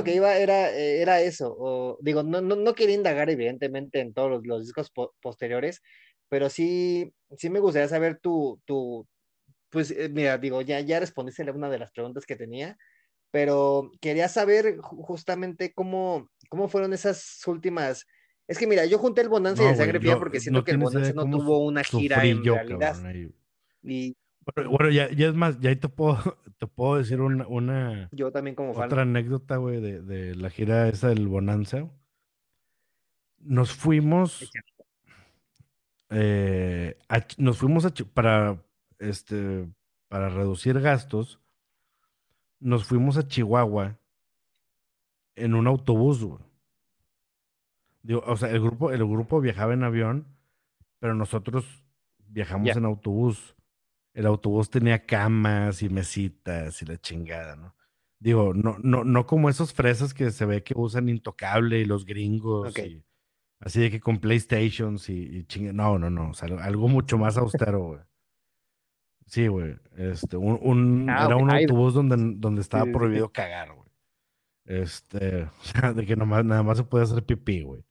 lo que iba era, eh, era eso. O, digo, no, no, no quería indagar, evidentemente, en todos los, los discos po- posteriores, pero sí, sí me gustaría saber tu, tu pues, eh, mira, digo, ya, ya respondiste a una de las preguntas que tenía, pero quería saber ju- justamente cómo, cómo fueron esas últimas. Es que mira, yo junté el Bonanza y No, el güey, Sangre Fría porque siento no que el Bonanza no tuvo una gira en yo, realidad. cabrón. Y Bueno, bueno, ya, ya es más, ya ahí te puedo, te puedo decir una, una yo también como fan. otra anécdota, güey, de, de la gira esa del Bonanza. Nos fuimos, eh, a nos fuimos a para, este, para reducir gastos, nos fuimos a Chihuahua en un autobús, güey. Digo, o sea, el grupo, el grupo viajaba en avión, pero nosotros viajamos en autobús. El autobús tenía camas y mesitas y la chingada, ¿no? Digo, no, no, no como esos fresas que se ve que usan Intocable y los gringos y así de que con PlayStations y, y chinga- No, no, no. O sea, algo mucho más austero, güey. Sí, güey. Este, un, un- Ah, era un autobús donde, donde estaba sí, sí. prohibido cagar, güey. Este, o sea, de que nomás, nada más se puede hacer pipí, güey.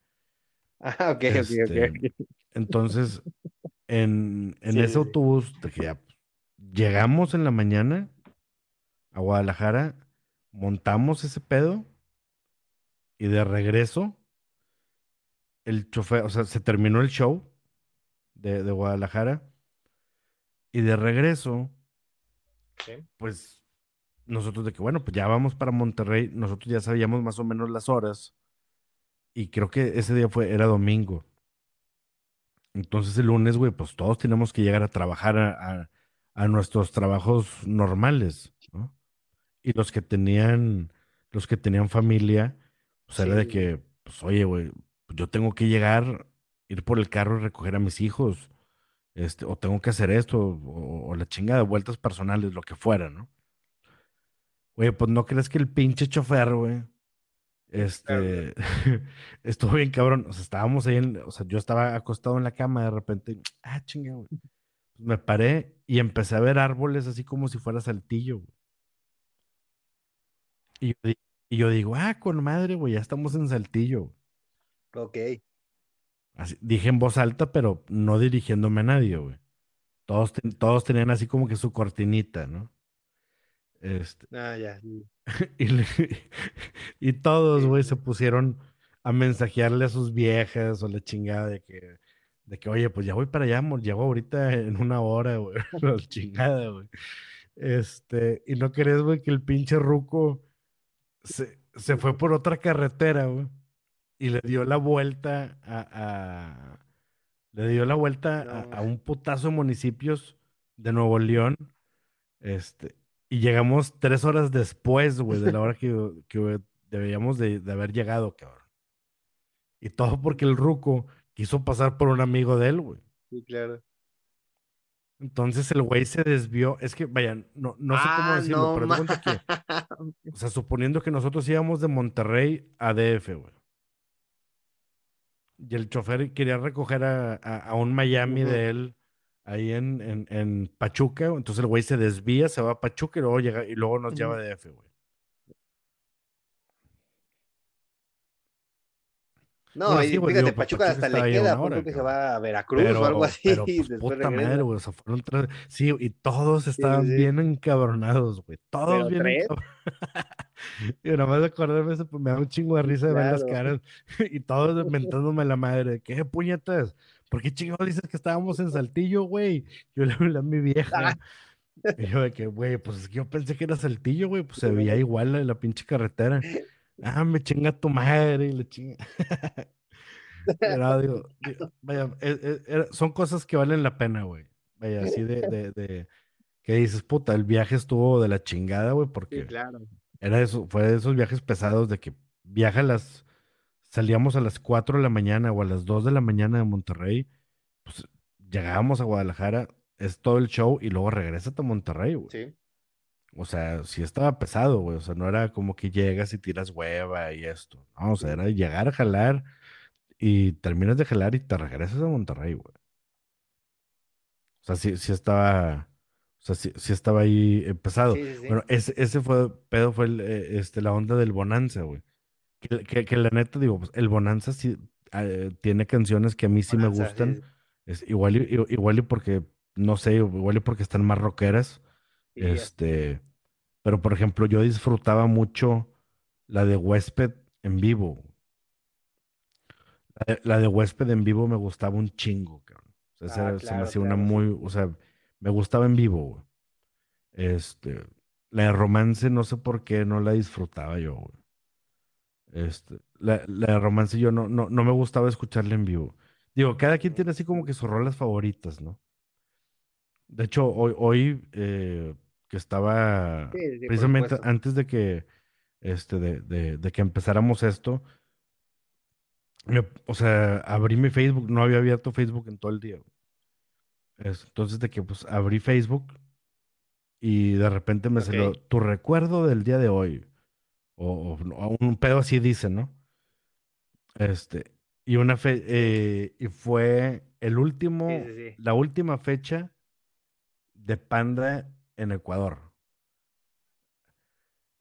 Ah, ok, ok, Este, ok, ok. Entonces, en, en Sí, ese autobús, de que ya llegamos en la mañana a Guadalajara, montamos ese pedo y de regreso, el chofer, o sea, se terminó el show de, de Guadalajara y de regreso, Sí. pues nosotros de que, bueno, pues ya vamos para Monterrey, nosotros ya sabíamos más o menos las horas y creo que ese día fue, era domingo. Entonces el lunes, güey, pues todos tenemos que llegar a trabajar a, a- a nuestros trabajos normales, ¿no? Y los que tenían, los que tenían familia, pues era de que, pues oye, güey, yo tengo que llegar, ir por el carro y recoger a mis hijos, este, o tengo que hacer esto, o, o la chinga de vueltas personales, lo que fuera, ¿no? Güey, pues no crees que el pinche chofer, güey, este, estuvo bien cabrón. O sea, estábamos ahí, en- o sea, yo estaba acostado en la cama de repente, ah, chinga, güey. Me paré y empecé a ver árboles así como si fuera saltillo, güey. Y yo, di- y yo digo, ah, con madre, güey, ya estamos en saltillo. Ok. Así, dije en voz alta, pero no dirigiéndome a nadie, güey. Todos, ten- todos tenían así como que su cortinita, ¿no? Este, Ah, ya. sí. Y, le- y todos, Sí, güey, sí. se pusieron a mensajearle a sus viejas o la chingada de que, de que, oye, pues ya voy para allá, amor, llego ahorita en una hora, güey, la chingada, güey. Este, y no querés, güey, que el pinche ruco se, se fue por otra carretera, güey, y le dio la vuelta a, a- le dio la vuelta a, No. a un putazo de municipios de Nuevo León, este, y llegamos tres horas después, güey, de la hora que, que debíamos de, de haber llegado, cabrón. Y todo porque el ruco quiso pasar por un amigo de él, güey. Sí, claro. Entonces el güey se desvió. Es que, vaya, no, no sé cómo Ah, decirlo, no pero cuenta que, o sea, suponiendo que nosotros íbamos de Monterrey a DF, güey. Y el chofer quería recoger a, a- a un Miami de él ahí en, en, en Pachuca. Entonces el güey se desvía, se va a Pachuca y luego llega y luego nos lleva a DF, güey. No, Bueno, y sí, güey, fíjate, digo, pues, Pachuca hasta le queda, hora, tú que se va a Veracruz o algo así pero, y después puta regresa. madre, güey. O sea, fueron tres. Sí, y todos estaban sí. bien encabronados, güey. Todos bien encabronados. y nada más de acordarme, eso, pues, me da un chingo de risa de ver las caras. y todos mentándome la madre. ¿Qué puñetas? ¿Por qué chingados dices que estábamos en Saltillo, güey? Yo le hablé a mi vieja. Y yo de que, güey, pues es que yo pensé que era Saltillo, güey. Pues se veía igual la, la pinche carretera. Ah, me chinga tu madre y le chinga. Pero digo, digo, vaya, eh, eh, era- son cosas que valen la pena, güey. Vaya, así de, de, de- que dices, puta, el viaje estuvo de la chingada, güey, Sí, porque claro. era eso, fue de esos viajes pesados de que viaja a las, salíamos a las 4 de la mañana o a las 2 de la mañana de Monterrey, pues llegábamos a Guadalajara, es todo el show y luego regresas a Monterrey, güey. Sí. O sea, sí estaba pesado, güey. O sea, no era como que llegas y tiras hueva y esto. No, o sea, era llegar a jalar y terminas de jalar y te regresas a Monterrey, güey. O sea, sí, sí estaba O sea, sí, sí estaba ahí empezado. Sí, sí, sí. Bueno, ese, ese fue, pedo fue el, eh, este, la onda del Bonanza, güey. Que, que- que la neta, digo, pues, el Bonanza sí eh, tiene canciones que a mí sí me Bonanza, sí, gustan. Es, igual, y, igual y porque, no sé, igual y porque están más rockeras. Sí. Este, pero por ejemplo, yo disfrutaba mucho la de Huésped en vivo. La de, la de Huésped en vivo me gustaba un chingo, cabrón. O sea, Ah, se me hacía una claro, muy, o sea, me gustaba en vivo, güey. Este, la de Romance, no sé por qué no la disfrutaba yo, güey. Este, la, la de Romance yo no, no, no me gustaba escucharla en vivo. Digo, cada quien tiene así como que sus rolas favoritas, ¿no? De hecho, hoy, hoy eh, que estaba Sí, sí, precisamente antes de que, este, de, de, de que empezáramos esto, me- o sea, abrí mi Facebook, no había abierto Facebook en todo el día. entonces de que pues abrí Facebook y de repente me salió tu recuerdo del día de hoy. O, un pedo así dice, ¿no? Este, y una fe, eh, y fue el sí, último, sí, sí. la última fecha de Panda en Ecuador,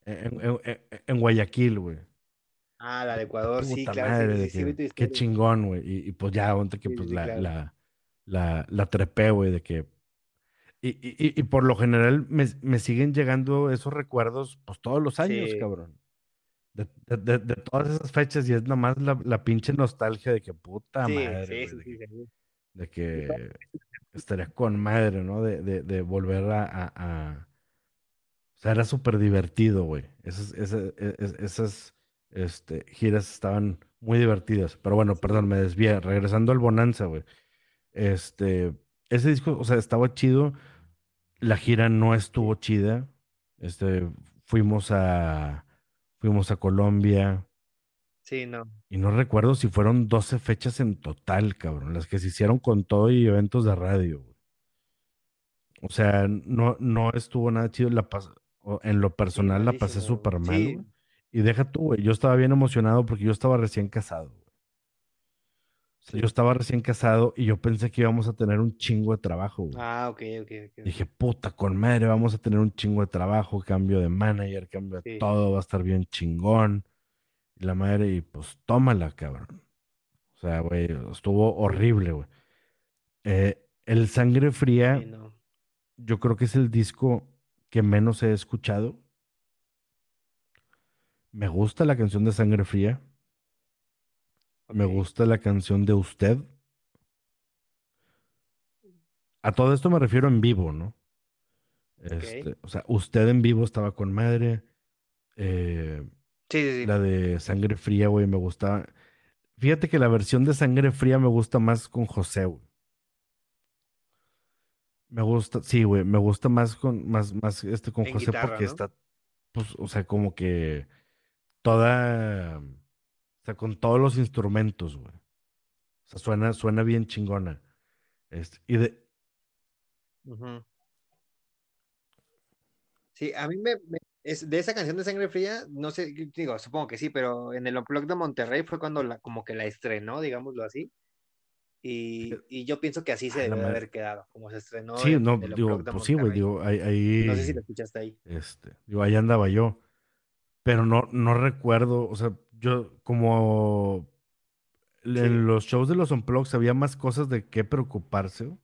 en, en- en- en Guayaquil, güey. Ah, la de Ecuador, sí, claro, madre, sí, sí, que qué chingón, güey. Y, y pues ya, onte que pues la, claro. la, la, la trepé, güey, de que Y, y- y- por lo general me, me siguen llegando esos recuerdos pues todos los años, cabrón. De, de- de- de todas esas fechas y es nomás la, la pinche nostalgia de que puta madre, sí, de que, sí. De que estaría con madre, ¿no? De, de, de volver a, a- a- O sea, era súper divertido, güey. Esas, esas, e- esas este, giras estaban muy divertidas. Pero bueno, perdón, me desvié. Regresando al Bonanza, güey. Este, ese disco, o sea, estaba chido. La gira no estuvo chida. Este, fuimos a, fuimos a Colombia sí, no. Y no recuerdo si fueron 12 fechas en total, cabrón, las que se hicieron con todo y eventos de radio. güey. O sea, no, no estuvo nada chido. La pas- en lo personal la pasé súper mal, Sí. Y deja tú, güey. Yo estaba bien emocionado porque yo estaba recién casado. güey. O sea, yo estaba recién casado y yo pensé que íbamos a tener un chingo de trabajo, güey. Ah, ok, ok, ok, Dije, puta, con madre, vamos a tener un chingo de trabajo, cambio de manager, cambio de Sí, todo, va a estar bien chingón. Y la madre, y pues tómala, cabrón. O sea, güey, estuvo horrible, güey. Eh, el Sangre sí, Fría, no. yo creo que es el disco que menos he escuchado. Me gusta la canción de Sangre Fría, me gusta la canción de Usted. A todo esto me refiero en vivo, ¿no? Este, o sea, Usted en vivo estaba con madre. eh, Sí, sí, sí. la de Sangre Fría, güey, me gustaba. Fíjate que la versión de Sangre Fría me gusta más con José, güey. Me gusta, sí, güey, me gusta más con, más, más este con En José guitarra, porque ¿no? está, pues, o sea, como que toda, o sea, con todos los instrumentos, güey. O sea, suena, suena bien chingona. Este, y de. Sí, a mí me, me- es de esa canción de Sangre Fría, no sé, digo, supongo que sí, pero en el Unplugged de Monterrey fue cuando la, como que la estrenó, digámoslo así, y, y yo pienso que así se la debió de madre. haber quedado, como se estrenó Sí, en no, el digo, pues sí, güey, digo, ahí, No sé si ahí, escuchaste ahí. este, digo, ahí andaba yo, pero no, no recuerdo, o sea, yo como en Sí, los shows de los Unplugged había más cosas de qué preocuparse.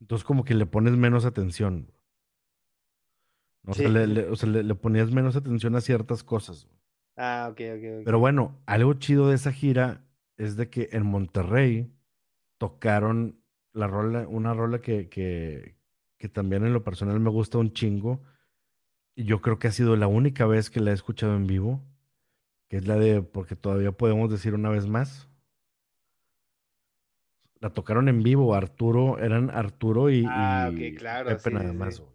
Entonces como que le pones menos atención. O sea, le, le- o sea, le- le ponías menos atención a ciertas cosas. güey. Ah, ok, ok, Pero ok. bueno, algo chido de esa gira es de que en Monterrey tocaron la rola, una rola que, que, que también en lo personal me gusta un chingo. Y yo creo que ha sido la única vez que la he escuchado en vivo, que es la de Porque todavía podemos decir una vez más. La tocaron en vivo, Arturo, eran Arturo y, Ah, y- claro, Pepe sí, nada sí, más, güey.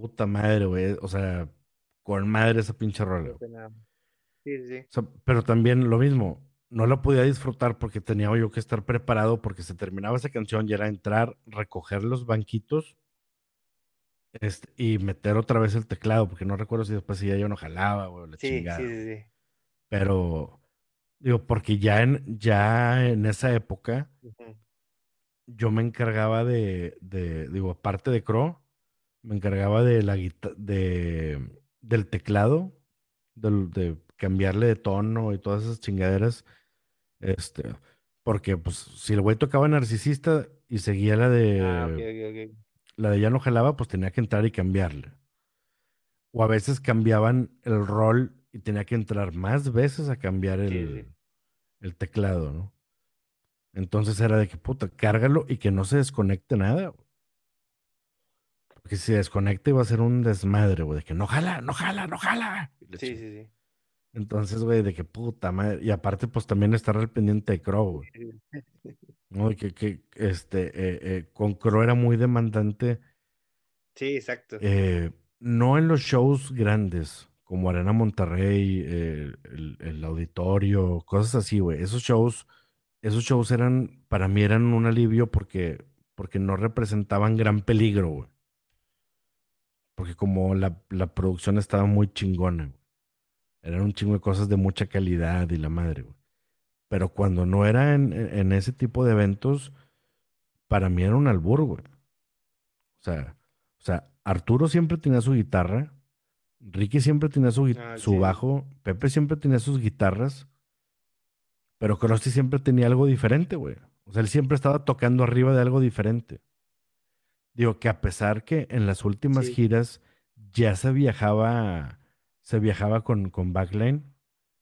Puta madre, güey. O sea, con madre esa pinche rola. Sí, sí, sí. O sea, pero también lo mismo, no la podía disfrutar porque tenía yo que estar preparado porque se terminaba esa canción y era entrar, recoger los banquitos este, y meter otra vez el teclado, porque no recuerdo si después si ya yo no jalaba o la Sí, sí, chingada. sí, sí. Pero digo, porque ya en, ya en esa época yo me encargaba de, de, digo, aparte de Crow, me encargaba de la de, del teclado, del- de cambiarle de tono y todas esas chingaderas. Este, porque pues si el güey tocaba narcisista y seguía la Ah, de ok. la de ya no jalaba, pues tenía que entrar y cambiarle. O a veces cambiaban el rol y tenía que entrar más veces a cambiar Sí, sí, el, el teclado, ¿no? Entonces era de que puta, cárgalo y que no se desconecte nada. güey. Porque si se desconecta iba a ser un desmadre, güey, de que no jala, no jala, no jala. Sí, sí, sí. Entonces, güey, de que puta madre. Y aparte, pues también estar al pendiente de Crow, güey. ¿no? Que, que este, eh, eh, con Crow era muy demandante, Sí, exacto. eh, no en los shows grandes, como Arena Monterrey, eh, el, el auditorio, cosas así, güey. Esos shows, esos shows eran, para mí eran un alivio porque, porque no representaban gran peligro, güey. Porque como la, la producción estaba muy chingona, güey. Eran un chingo de cosas de mucha calidad y la madre, güey. Pero cuando no era en, en- ese tipo de eventos, para mí era un albur, güey. O sea, o sea, Arturo siempre tenía su guitarra, Ricky siempre tenía su, Ah, su sí. bajo, Pepe siempre tenía sus guitarras, pero Krusty siempre tenía algo diferente, güey. O sea, él siempre estaba tocando arriba de algo diferente. Digo que a pesar que en las últimas Sí. giras ya se viajaba, se viajaba con, con Backline.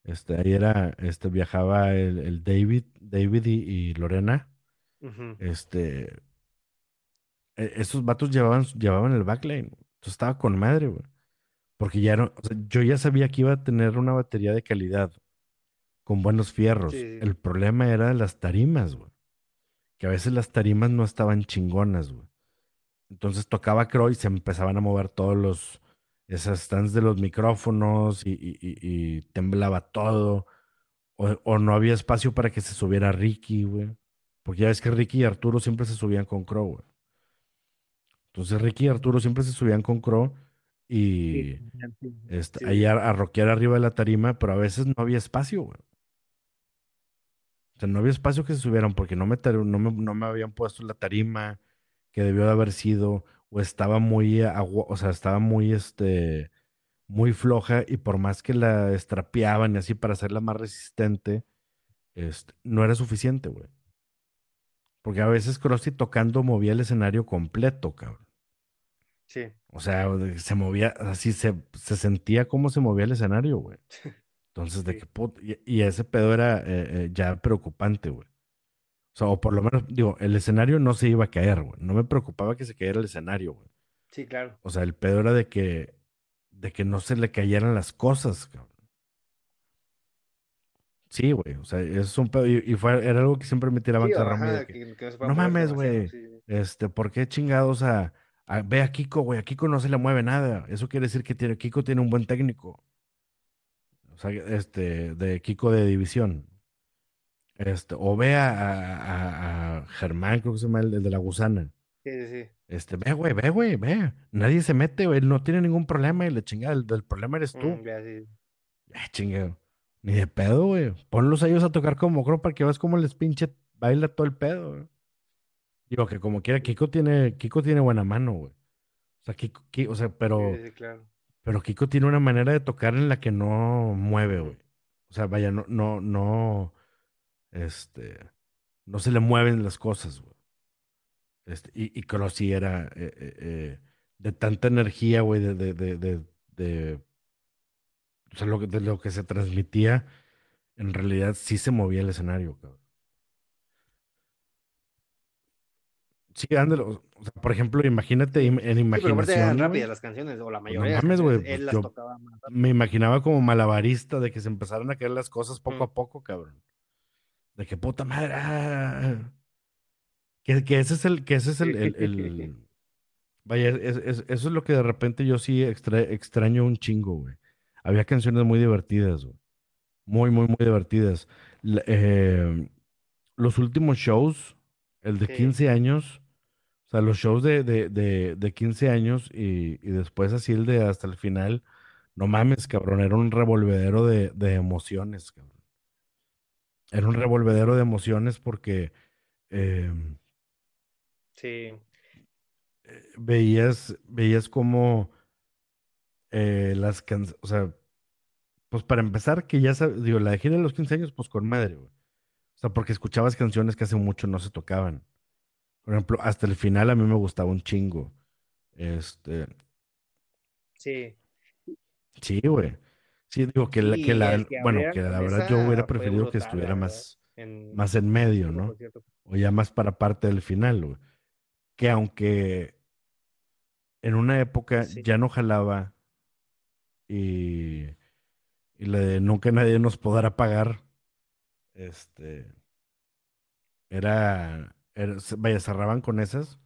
Este, ahí era, este, viajaba el, el David, David y, y Lorena. Ujú. Este, e- esos vatos llevaban, llevaban el backline. Entonces estaba con madre, güey. Porque ya no, o sea, yo ya sabía que iba a tener una batería de calidad, con buenos fierros. Sí. El problema era las tarimas, güey. Que a veces las tarimas no estaban chingonas, güey. Entonces tocaba Crow y se empezaban a mover todos los, esas stands de los micrófonos y, y- y- y temblaba todo. O, o no había espacio para que se subiera Ricky, güey. Porque ya ves que Ricky y Arturo siempre se subían con Crow, güey. Entonces Ricky y Arturo siempre se subían con Crow y Sí, sí, este, sí, ahí a, a rockear arriba de la tarima, pero a veces no había espacio, güey. O sea, no había espacio que se subieran porque no me, tar- no me, no me habían puesto la tarima que debió de haber sido, o estaba muy, agua, o sea, estaba muy, este, muy floja y por más que la estrapeaban y así para hacerla más resistente, este, no era suficiente, güey. Porque a veces Krusty tocando movía el escenario completo, cabrón. Sí. O sea, se movía, así se, se sentía cómo se movía el escenario, güey. Entonces, de que y, y ese pedo era eh, eh, ya preocupante, güey. O sea, o por lo menos, digo, el escenario no se iba a caer, güey. No me preocupaba que se cayera el escenario, güey. Sí, claro. O sea, el pedo era de que, de que no se le cayeran las cosas, cabrón. Sí, güey. O sea, es un pedo. Y, y fue, era algo que siempre me tiraban Sí, de que, que, que no mames, güey. Sí. Este, ¿por qué chingados a, a- ve a Kiko, güey? A Kiko no se le mueve nada. Eso quiere decir que tiene, Kiko tiene un buen técnico. O sea, este, de Kiko de división. Este, o ve a, a- a- Germán, creo que se llama el, el de la gusana. Sí, sí, sí. Este, ve, güey, ve, güey, ve. Nadie se mete, güey. Él no tiene ningún problema y la chingada, el, del problema eres tú. Mm, ya, sí. Ah, chingado. Ni de pedo, güey. Ponlos a ellos a tocar como creo para que veas cómo les pinche baila todo el pedo, güey. Digo que como quiera, Kiko tiene, Kiko tiene buena mano, güey. O sea, Kiko, Ki- o sea, pero, sí, sí, claro. pero Kiko tiene una manera de tocar en la que no mueve, güey. O sea, vaya, no, no, no, este, no se le mueven las cosas, güey. Este, y, y Crosby era eh, eh, eh, de tanta energía, güey, de, de, de, de, de- o sea, lo, que- de lo que se transmitía, en realidad sí se movía el escenario, cabrón. Sí, ándale. O sea, por ejemplo, imagínate Sí. im- en Sí, pero imaginación, rápidas güey, las canciones, o la no mayoría las mames, güey, pues él las tocaba más rápido. me imaginaba como malabarista de que se empezaran a caer las cosas poco Mm. a poco, cabrón. De que puta madre, ah, que, que ese es el, que ese es el, el- el- vaya, es- es- eso es lo que de repente yo sí extra- extraño un chingo, güey. Había canciones muy divertidas, güey. Muy, muy, muy divertidas. La- eh, los últimos shows, el de Sí. 15 años, o sea, los shows de, de, de, de 15 años y, y después así el de hasta el final, no mames, cabrón, era un revolvedero de, de emociones, cabrón. Era un revolvedero de emociones porque eh, Sí, veías, veías como eh, las canciones, o sea, pues para empezar, que ya sabes, digo, la de gira de los 15 años, pues con madre, güey. O sea, porque escuchabas canciones que hace mucho no se tocaban. Por ejemplo, hasta el final a mí me gustaba un chingo. Este, sí. sí, güey. Sí, digo que la, que Y el la, que bueno, que la verdad yo hubiera preferido que la estuviera verdad. más, En más en medio, ¿no? O ya más para parte del final, güey. Que aunque en una época Sí, ya no jalaba y, y la de nunca nadie nos podrá pagar, este, era, vaya, cerraban con esas.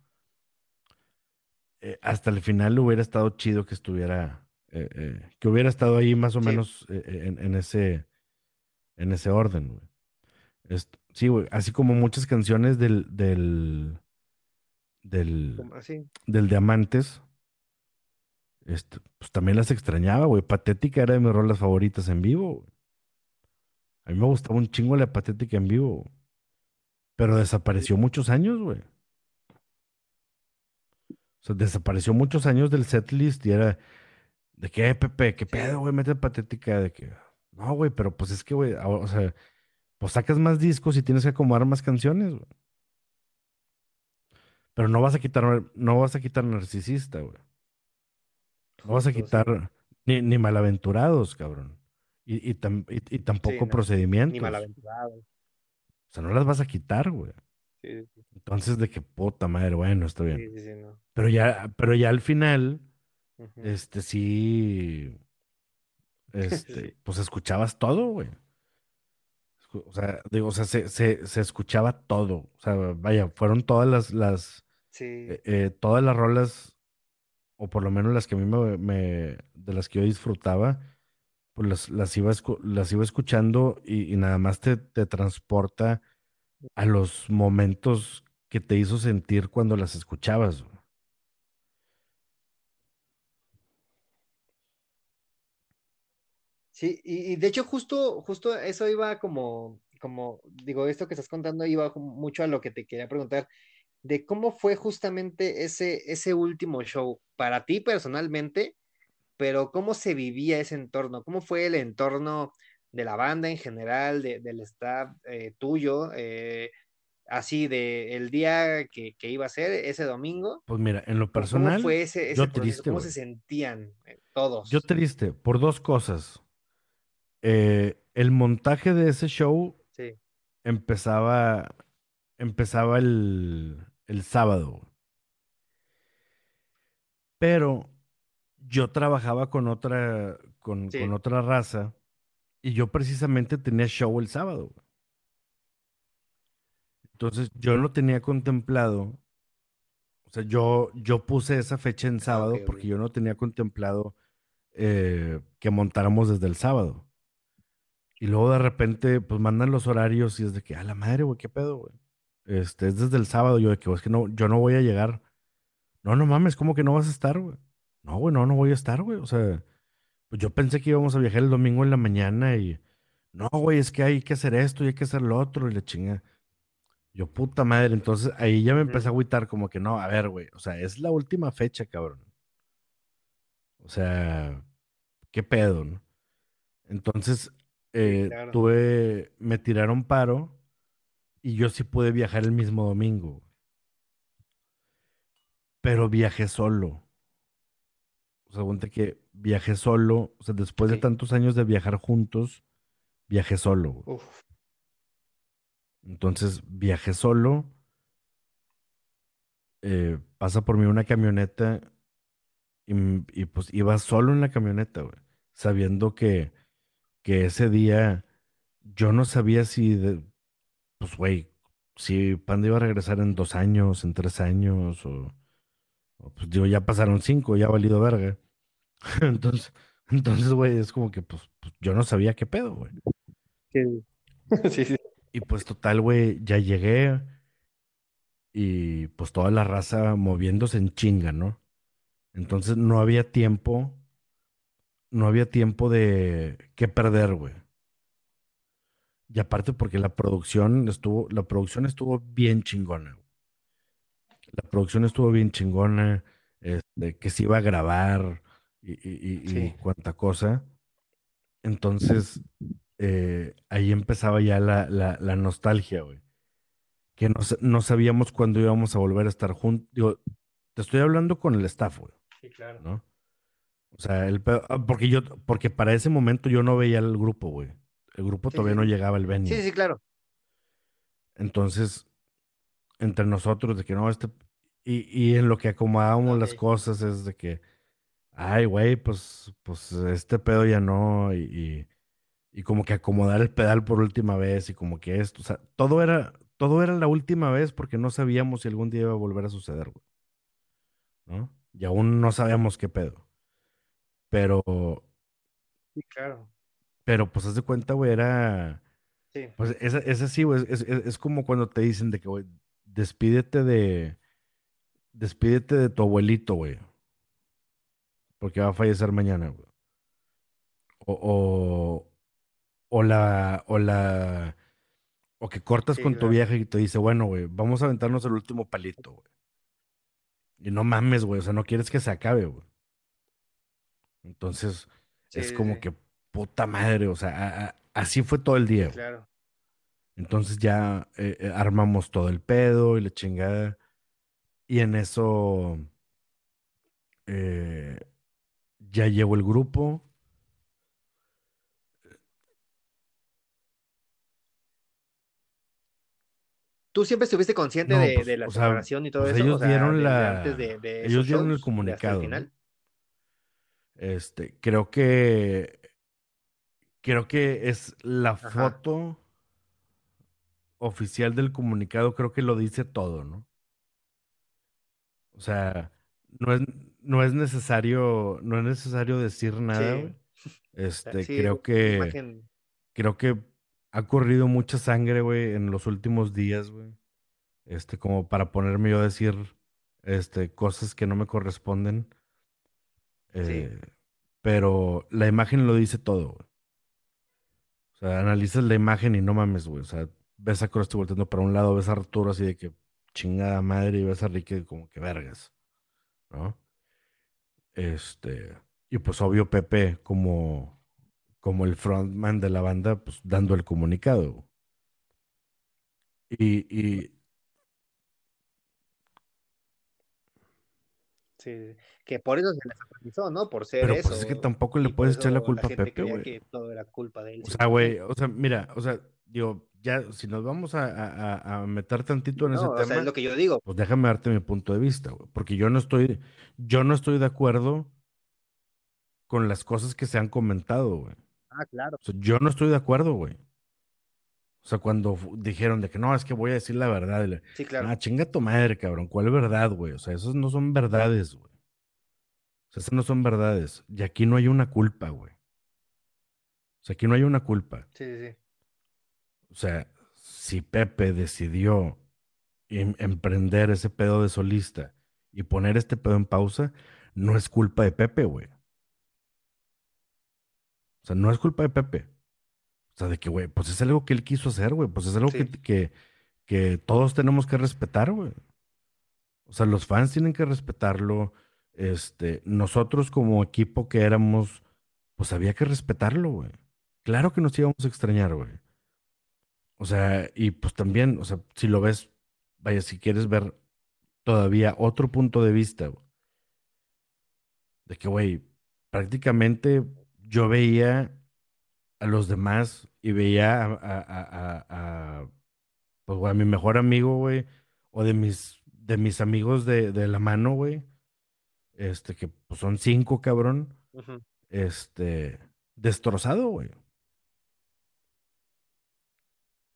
eh, hasta el final hubiera estado chido que estuviera, eh, eh, que hubiera estado ahí más o sí, menos eh, en, en ese, en ese orden, güey. Sí, güey, así como muchas canciones del, del, del, así. del Diamantes, este, pues también las extrañaba, güey. Patética era de mis rolas favoritas en vivo, güey. A mí me gustaba un chingo la Patética en vivo, pero desapareció muchos años, güey. O sea, desapareció muchos años del setlist y era de que, "Eh, Pepe, qué pedo, güey, mete Patética, de que, no, güey, pero pues es que, güey, o sea, pues sacas más discos y tienes que acomodar más canciones, güey. Pero no vas a quitar, no vas a quitar Narcisista, güey. No vas a quitar ni, ni Malaventurados, cabrón. Y, y, tam- y- y Sí, tampoco no. Ni procedimientos. malaventurado. O sea, no las vas a quitar, güey. Sí, sí, Entonces, de que puta madre, bueno, está bien. sí, sí, sí, no. Pero ya, pero ya al final, Este, sí, este, pues escuchabas todo, güey. O sea, digo, o sea, se, se, se escuchaba todo. O sea, vaya, fueron todas las, las, sí, eh, eh, todas las rolas, o por lo menos las que a mí me, me- de las que yo disfrutaba, pues las, las iba, las iba escuchando y, y nada más te, te transporta a los momentos que te hizo sentir cuando las escuchabas. güey. Sí, y, y de hecho justo, justo eso iba como, como, digo, esto que estás contando iba mucho a lo que te quería preguntar, de cómo fue justamente ese, ese último show para ti personalmente, pero cómo se vivía ese entorno, cómo fue el entorno de la banda en general, de- del staff eh, tuyo, eh, así de el día que, que iba a ser ese domingo, Pues mira, en lo ¿cómo, cómo personal, fue ese, ese yo proceso? triste, ¿Cómo güey. se sentían eh, Yo todos? triste por dos cosas. Eh, el montaje de ese show Sí, empezaba, empezaba el, el sábado, pero yo trabajaba con otra, con, con otra raza y yo precisamente tenía show el sábado. Entonces yo no tenía contemplado, o sea, yo, yo puse esa fecha en ah, sábado porque yo no tenía contemplado eh, que montáramos desde el sábado. Y luego de repente, pues mandan los horarios y es de que, a la madre, güey, qué pedo, güey. Este, es desde el sábado, yo de que, "Oh, es que no, yo no voy a llegar. No, no mames, ¿cómo que no vas a estar, güey? No, güey, no, no voy a estar, güey. O sea, pues yo pensé que íbamos a viajar el domingo en la mañana y, no, güey, es que hay que hacer esto y hay que hacer lo otro y la chinga. Yo, puta madre, entonces ahí ya me empecé a agüitar como que, no, a ver, güey, o sea, es la última fecha, cabrón. O sea, ¿qué pedo, no? Entonces, eh, claro. tuve, me tiraron paro y yo sí pude viajar el mismo domingo, pero viajé solo. O sea, cuenta que viajé solo, o sea, después de tantos años de viajar juntos, viajé solo. Uf, Entonces, viajé solo, eh, pasa por mí una camioneta y, y, pues iba solo en la camioneta, güey, sabiendo que, que ese día yo no sabía si, de- pues, güey, si Panda iba a regresar en dos años, en tres años, o, o, pues digo, ya pasaron cinco, ya ha valido verga. Entonces, entonces, güey, es como que, pues, pues, yo no sabía qué pedo, güey. sí, sí, sí. Y pues total, güey, ya llegué y pues toda la raza moviéndose en chinga, ¿no? Entonces no había tiempo, no había tiempo de qué perder, güey. Y aparte porque la producción estuvo, la producción estuvo bien chingona. la producción estuvo bien chingona, este, que se iba a grabar y, y, y- y Sí, cuanta cosa. Entonces, eh, ahí empezaba ya la, la, la nostalgia, güey. Que no, no sabíamos cuándo íbamos a volver a estar juntos. Digo, te estoy hablando con el staff, güey, sí, claro. ¿no? O sea, el pedo- ah, porque yo, porque para ese momento yo no veía el grupo, güey. El grupo Sí, todavía sí, no sí. llegaba al Sí, venue. sí, claro. Entonces, entre nosotros, de que no, este. Y, y en lo que acomodábamos las cosas es de que, ay, güey, pues, pues este pedo ya no. Y, y, y como que acomodar el pedal por última vez y como que esto. O sea, todo era, todo era la última vez porque no sabíamos si algún día iba a volver a suceder, güey, ¿no? Y aún no sabíamos qué pedo. Pero, Sí, claro. pero pues haz de cuenta, güey, era. Sí, Pues es, es así, güey. Es, es- es como cuando te dicen de que, güey, despídete de. Despídete de tu abuelito, güey. Porque va a fallecer mañana, güey. O, o, o la, o la, o que cortas sí, con tu vieja y te dice, bueno, güey, vamos a aventarnos el último palito, güey. Y no mames, güey, o sea, no quieres que se acabe, güey. Entonces, Sí, es como sí. que puta madre, o sea, a- a- así fue todo el día, güey. claro. Entonces ya eh, eh, armamos todo el pedo y la chingada. Y en eso eh, ya llegó el grupo. ¿Tú siempre estuviste consciente No, de, pues, de la sea, separación y todo pues eso? O ellos sea, dieron antes de, la, de ellos esos dieron el shows, de el comunicado, ¿no? final. Este, creo que, creo que es la Ajá. foto oficial del comunicado, creo que lo dice todo, ¿no? O sea, no es, no es necesario, no es necesario decir nada, Sí, Este, sí, creo que, creo que ha corrido mucha sangre, güey, en los últimos días, güey. Este, como para ponerme yo a decir, este, cosas que no me corresponden. Eh, pero la imagen lo dice todo. O sea, analizas la imagen y no mames, güey. O sea, ves a Krusty volteando para un lado, ves a Arturo así de que chingada madre y ves a Ricky como que vergas, ¿no? Este, y pues obvio Pepe como, como el frontman de la banda, pues dando el comunicado. Y, sí. Que por eso se les satanizó, ¿no? Por ser pero pues es que eso. tampoco le puedes echar la eso la culpa a Pepe, güey. que todo era culpa de él, O sea, güey, 100%. o sea, mira, o sea, digo, ya, si nos vamos a, a- a- meter tantito en ese sea, es tema, lo que yo digo. pues déjame darte mi punto de vista, güey, porque yo no estoy, yo no estoy de acuerdo con las cosas que se han comentado, güey. Ah, claro. O sea, yo no estoy de acuerdo, güey. O sea, cuando dijeron de que no, es que voy a decir la verdad, le- Sí, claro. ah, chinga tu madre, cabrón, ¿cuál verdad, güey? O sea, esos no son verdades, güey. O sea, esas no son verdades. Y aquí no hay una culpa, güey. O sea, aquí no hay una culpa. Sí, sí, sí. O sea, si Pepe decidió em- emprender ese pedo de solista y poner este pedo en pausa, no es culpa de Pepe, güey. O sea, no es culpa de Pepe. O sea, de que, güey, pues es algo que él quiso hacer, güey. Pues es algo que, que, que todos tenemos que respetar, güey. O sea, los fans tienen que respetarlo. Este, nosotros como equipo que éramos, pues había que respetarlo, güey. Claro que nos íbamos a extrañar, güey. O sea, y pues también, o sea, si lo ves, vaya, si quieres ver todavía otro punto de vista, güey, de que, güey, prácticamente yo veía a los demás y veía a, a, a, pues, güey, a mi mejor amigo, güey, o de mis, de mis amigos de, de la mano, güey, este, que pues son cinco, cabrón, este, destrozado, güey.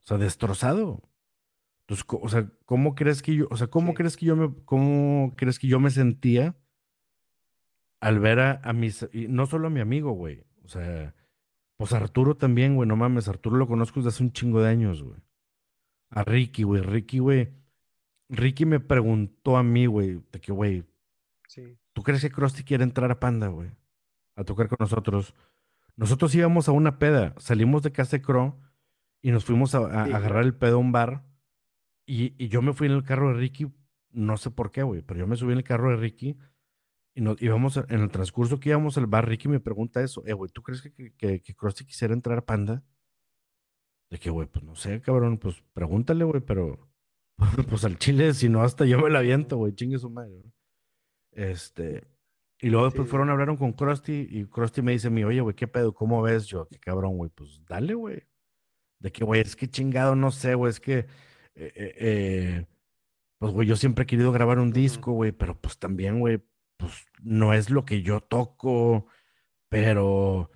O sea, destrozado. Entonces, o sea, ¿cómo crees que yo, o sea, cómo sí, crees que yo me, cómo crees que yo me sentía al ver a, a mis, y no solo a mi amigo, güey, o sea, pues Arturo también, güey, no mames, Arturo lo conozco desde hace un chingo de años, güey. A Ricky, güey, Ricky, güey, Ricky me preguntó a mí, güey, de que, güey, sí, ¿tú crees que Krusty quiere entrar a Panda, güey? A tocar con nosotros. Nosotros íbamos a una peda, salimos de casa de Crow y nos fuimos a, a- a agarrar el pedo a un bar y, y yo me fui en el carro de Ricky no sé por qué, güey, pero yo me subí en el carro de Ricky y nos íbamos, a- en el transcurso que íbamos al bar, Ricky me pregunta eso, eh, güey, ¿tú crees que, que, que, que Krusty quisiera entrar a Panda? De que, güey, pues no sé, cabrón, pues pregúntale, güey, pero pues al chile, si no, hasta yo me la aviento, güey, chingue su madre. Este, y luego después sí, fueron, hablaron con Krusty y Krusty me dice mí, oye, güey, ¿qué pedo? ¿Cómo ves? Yo, qué cabrón, güey, pues dale, güey. De que, güey, es que chingado, no sé, güey, es que, eh, eh, eh, pues, güey, yo siempre he querido grabar un disco, güey, pero pues también, güey, pues no es lo que yo toco, pero,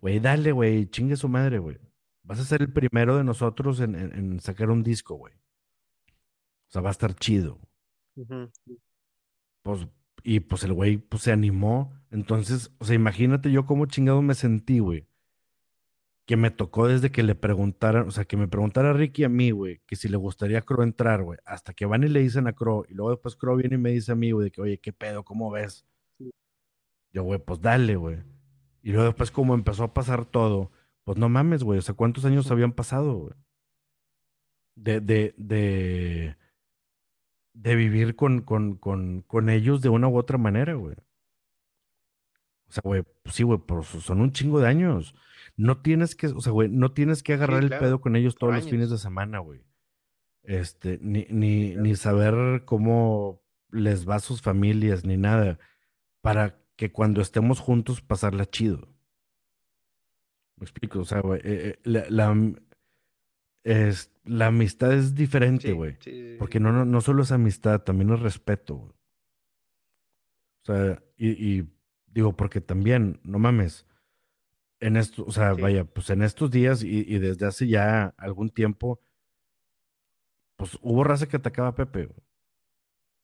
güey, dale, güey, chingue su madre, güey. Vas a ser el primero de nosotros en, en- en sacar un disco, güey. O sea, va a estar chido. Pues, y pues el güey, pues se animó. Entonces, o sea, imagínate yo cómo chingado me sentí, güey. Que me tocó desde que le preguntaran, o sea, que me preguntara Ricky a mí, güey, que si le gustaría a Crow entrar, güey. Hasta que van y le dicen a Crow, y luego después Crow viene y me dice a mí, güey, de que, oye, ¿qué pedo? ¿Cómo ves? sí, Yo, güey, pues dale, güey. Y luego después como empezó a pasar todo, pues no mames, güey. O sea, ¿cuántos años habían pasado, güey? De, de, de, de vivir con, con, con, con ellos de una u otra manera, güey. O sea, güey, pues sí, güey, son un chingo de años. No tienes que, o sea, güey, no tienes que agarrar Sí, el pedo con ellos todos los fines de semana, güey. Este, ni, ni, Claro. ni saber cómo les va a sus familias, ni nada, para que cuando estemos juntos pasarla chido. Me explico, o sea, güey, eh, eh, la, la es, la amistad es diferente, güey. sí, sí, Porque no, no, no solo es amistad, también es respeto, güey. O sea, y, y digo, porque también, no mames, en esto, o sea, sí, vaya, pues en estos días y, y desde hace ya algún tiempo, pues hubo raza que atacaba a Pepe.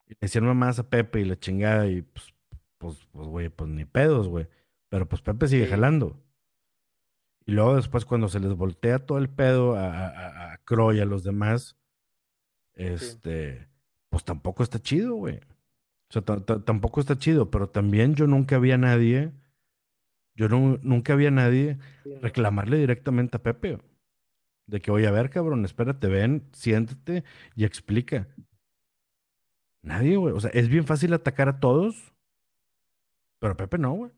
Y le decían mamás a Pepe y la chingada, y pues, pues, pues, güey, pues ni pedos, güey. Pero pues Pepe sigue sí, jalando. Y luego después cuando se les voltea todo el pedo a, a, a Croy y a los demás, sí, este, pues tampoco está chido, güey. O sea, ta- ta- tampoco está chido, pero también yo nunca vi a nadie, yo no, nunca vi a nadie reclamarle directamente a Pepe. De que, oye, a ver, cabrón, espérate, ven, siéntate y explica. Nadie, güey. O sea, es bien fácil atacar a todos, pero a Pepe no, güey.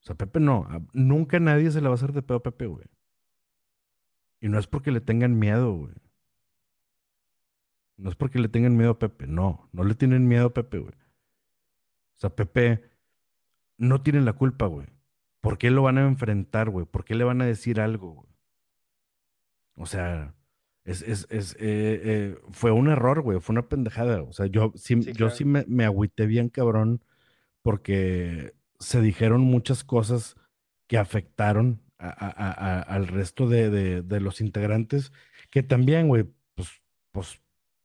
O sea, Pepe no. A- nunca nadie se le va a hacer de pedo a Pepe, güey. Y no es porque le tengan miedo, güey. No es porque le tengan miedo a Pepe, no. No le tienen miedo a Pepe, güey. O sea, Pepe no tiene la culpa, güey. ¿Por qué lo van a enfrentar, güey? ¿Por qué le van a decir algo, güey? O sea, es, es, es, eh, eh, fue un error, güey, fue una pendejada. O sea, yo sí, sí, yo sí me, me agüité bien, cabrón, porque se dijeron muchas cosas que afectaron a- a- a- a- al resto de, de- de los integrantes, que también, güey, pues, pues,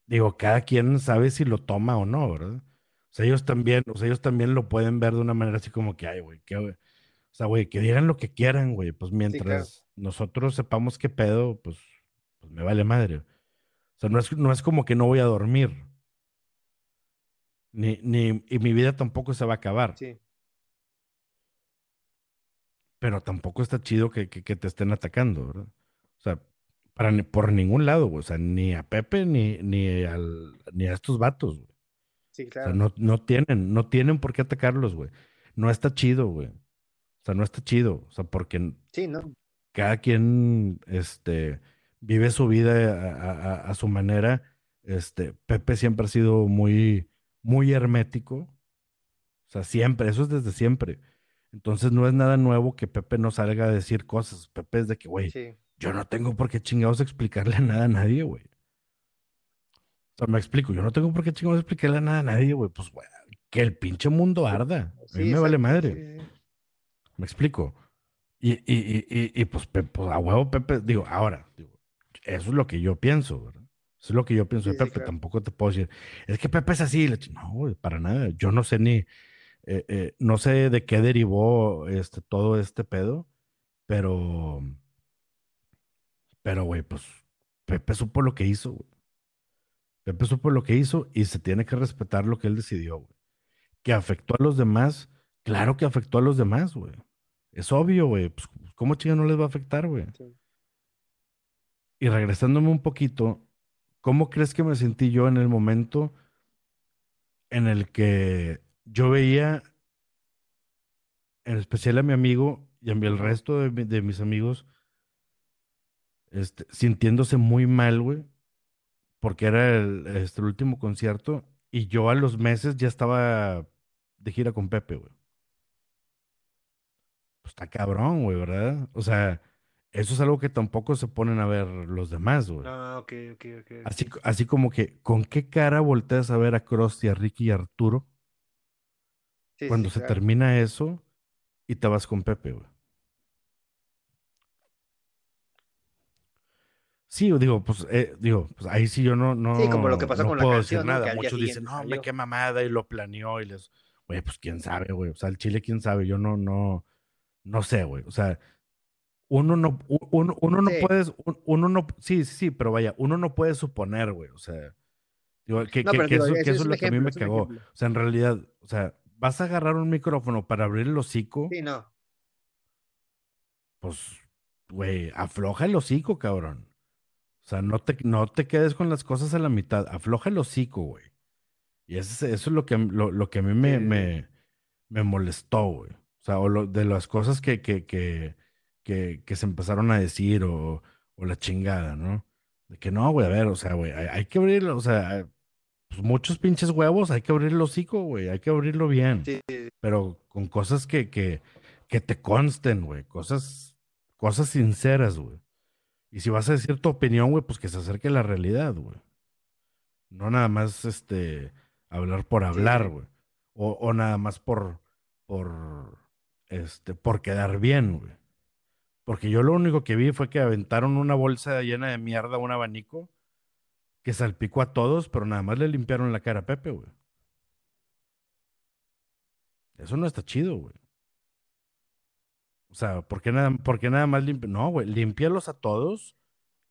digo, cada quien sabe si lo toma o no, ¿verdad? O sea, ellos también, o sea, ellos también lo pueden ver de una manera así como que, ay, güey, qué, güey. O sea, güey, que digan lo que quieran, güey, pues sí, claro, mientras nosotros sepamos qué pedo, pues, pues me vale madre. O sea, no es, no es como que no voy a dormir, ni, ni, y mi vida tampoco se va a acabar, sí, pero tampoco está chido que, que, que te estén atacando, ¿verdad? O sea, para, por ningún lado, güey, o sea, ni a Pepe ni, ni, al, ni a estos vatos, güey. Sí, O sea, claro, no, no tienen, no tienen por qué atacarlos, güey. No está chido, güey. O sea, no está chido. O sea, porque sí, ¿no? cada quien este, vive su vida a, a- a- a su manera. Este, Pepe siempre ha sido muy, muy hermético. O sea, siempre, eso es desde siempre. Entonces no es nada nuevo que Pepe no salga a decir cosas. Pepe es de que, güey, Sí, yo no tengo por qué chingados explicarle nada a nadie, güey. Sea, me explico, yo no tengo por qué chingados explicarle nada a nadie, güey. Pues, güey, que el pinche mundo arda. A mí sí, me vale madre. sí, Me explico. Y, y, y, y, pues, pues, a huevo, Pepe, digo, ahora, digo, eso es lo que yo pienso, ¿verdad? Eso es lo que yo pienso de sí, sí, Pepe. claro, Tampoco te puedo decir, es que Pepe es así. No, güey, para nada. Yo no sé ni, eh, eh, no sé de qué derivó este, todo este pedo, pero, pero, güey, pues, Pepe supo lo que hizo, güey. Pepe supo lo que hizo y se tiene que respetar lo que él decidió, güey. Que afectó a los demás, claro que afectó a los demás, güey. Es obvio, güey. Pues, ¿cómo chinga no les va a afectar, güey? sí, Y regresándome un poquito ¿cómo crees que me sentí yo en el momento en el que yo veía, en especial a mi amigo y a mí, el Ujú. resto de mis amigos, este, sintiéndose muy mal, güey, porque era el, este, el último concierto y yo a los meses ya estaba de gira con Pepe, güey. Pues está cabrón, güey, ¿verdad? O sea, eso es algo que tampoco se ponen a ver los demás, güey. Ah, ok, ok, ok, Así, así como que, ¿con qué cara volteas a ver a Krusty, a Ricky y a Arturo sí, cuando sí, se claro. termina eso y te vas con Pepe, güey? Sí, digo, pues, eh, digo, pues ahí sí yo no, Sí, como lo no, que pasó no con la puedo decir canción, ¿no? nada. Que Muchos dicen, no, hombre, qué mamada y lo planeó y les, güey, pues quién sabe, güey. O sea, el Chile, quién sabe. Yo no, no, no sé, güey. O sea, uno no, uno, uno no Sí. puede, un- uno no, sí, sí, sí, pero vaya, uno no puede suponer, güey. O sea, digo, que, No, que, pero que digo, eso, es lo que a mí me cagó. O sea, en realidad, o sea, vas a agarrar un micrófono para abrir el hocico, Sí, no. pues, güey, afloja el hocico, cabrón. O sea, no te, no te quedes con las cosas a la mitad, afloja el hocico, güey. Y eso, es- eso es lo que, lo, lo que a mí me, sí, me, me molestó, güey. O sea, o lo- de las cosas que, que, que, que, que se empezaron a decir o, o la chingada, ¿no? De que no, güey, a ver, o sea, güey, hay, hay que abrirlo, o sea, pues muchos pinches huevos, hay que abrir el hocico, güey, hay que abrirlo bien, sí. pero con cosas que, que, que te consten, güey, cosas, cosas sinceras, güey. Y si vas a decir tu opinión, güey, pues que se acerque a la realidad, güey. No nada más, este, hablar por hablar, güey. O, o nada más por, por, este, por quedar bien, güey. Porque yo lo único que vi fue que aventaron una bolsa llena de mierda, a un abanico, que salpicó a todos, pero nada más le limpiaron la cara a Pepe, güey. Eso no está chido, güey. O sea, ¿por qué nada, por qué nada más limpi- No, güey, limpialos a todos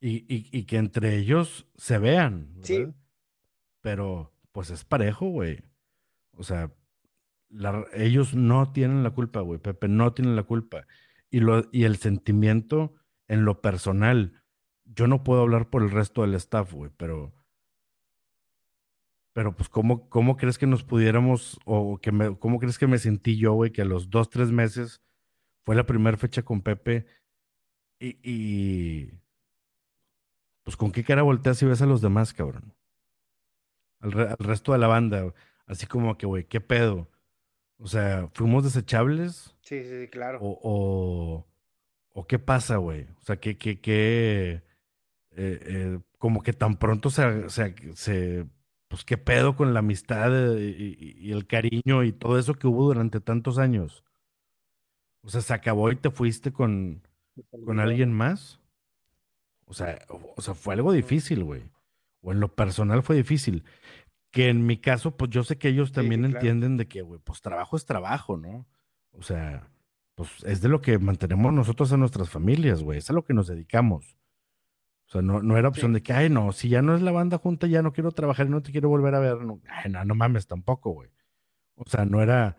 y, y, y que entre ellos se vean, Sí, ¿verdad? Pero, pues es parejo, güey. O sea, la- ellos no tienen la culpa, güey. Pepe no tiene la culpa. Y, lo, y el sentimiento en lo personal, yo no puedo hablar por el resto del staff, güey, pero, pero pues, ¿cómo, cómo crees que nos pudiéramos, o que me, cómo crees que me sentí yo, güey, que a los dos, tres meses fue la primera fecha con Pepe y, y, pues, ¿con qué cara volteas y ves a los demás, cabrón? Al, re- al resto de la banda, así como que, güey, ¿qué pedo? O sea, ¿fuimos desechables? sí, sí, sí, claro. ¿O, o, o qué pasa, güey? O sea, que, que, que, eh, eh, como que tan pronto se, se, se- pues qué pedo con la amistad eh, y, y- y el cariño y todo eso que hubo durante tantos años. O sea, se acabó y te fuiste con, con alguien más. O sea, o, o sea, fue algo difícil, güey. O en lo personal fue difícil. Que en mi caso, pues yo sé que ellos también sí, claro. entienden de que, güey, pues trabajo es trabajo, ¿no? O sea, pues es de lo que mantenemos nosotros a nuestras familias, güey, es a lo que nos dedicamos. O sea, no, no era opción Sí, de que, ay, no, si ya no es la banda junta, ya no quiero trabajar y no te quiero volver a ver. No, ay, no, no mames tampoco, güey. O sea, no era,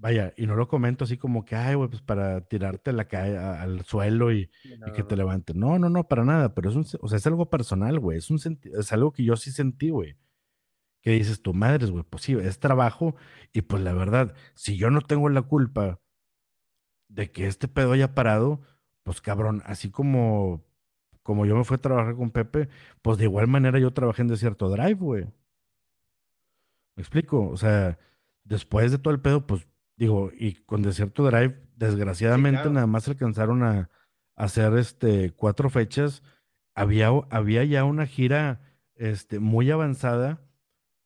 vaya, y no lo comento así como que, ay, güey, pues para tirarte la a- al suelo y, no, que te no. levantes. No, no, no, para nada, pero es un, o sea, es algo personal, güey, es un es algo que yo sí sentí, güey que dices tu madres, güey, pues sí, es trabajo y pues la verdad, si yo no tengo la culpa de que este pedo haya parado, pues cabrón, así como, como yo me fui a trabajar con Pepe, pues de igual manera yo trabajé en Desierto Drive, güey. ¿Me explico? O sea, después de todo el pedo, pues digo, y con Desierto Drive, Sí, desgraciadamente claro. nada más alcanzaron a, a hacer este cuatro fechas. Había, había ya una gira este, muy avanzada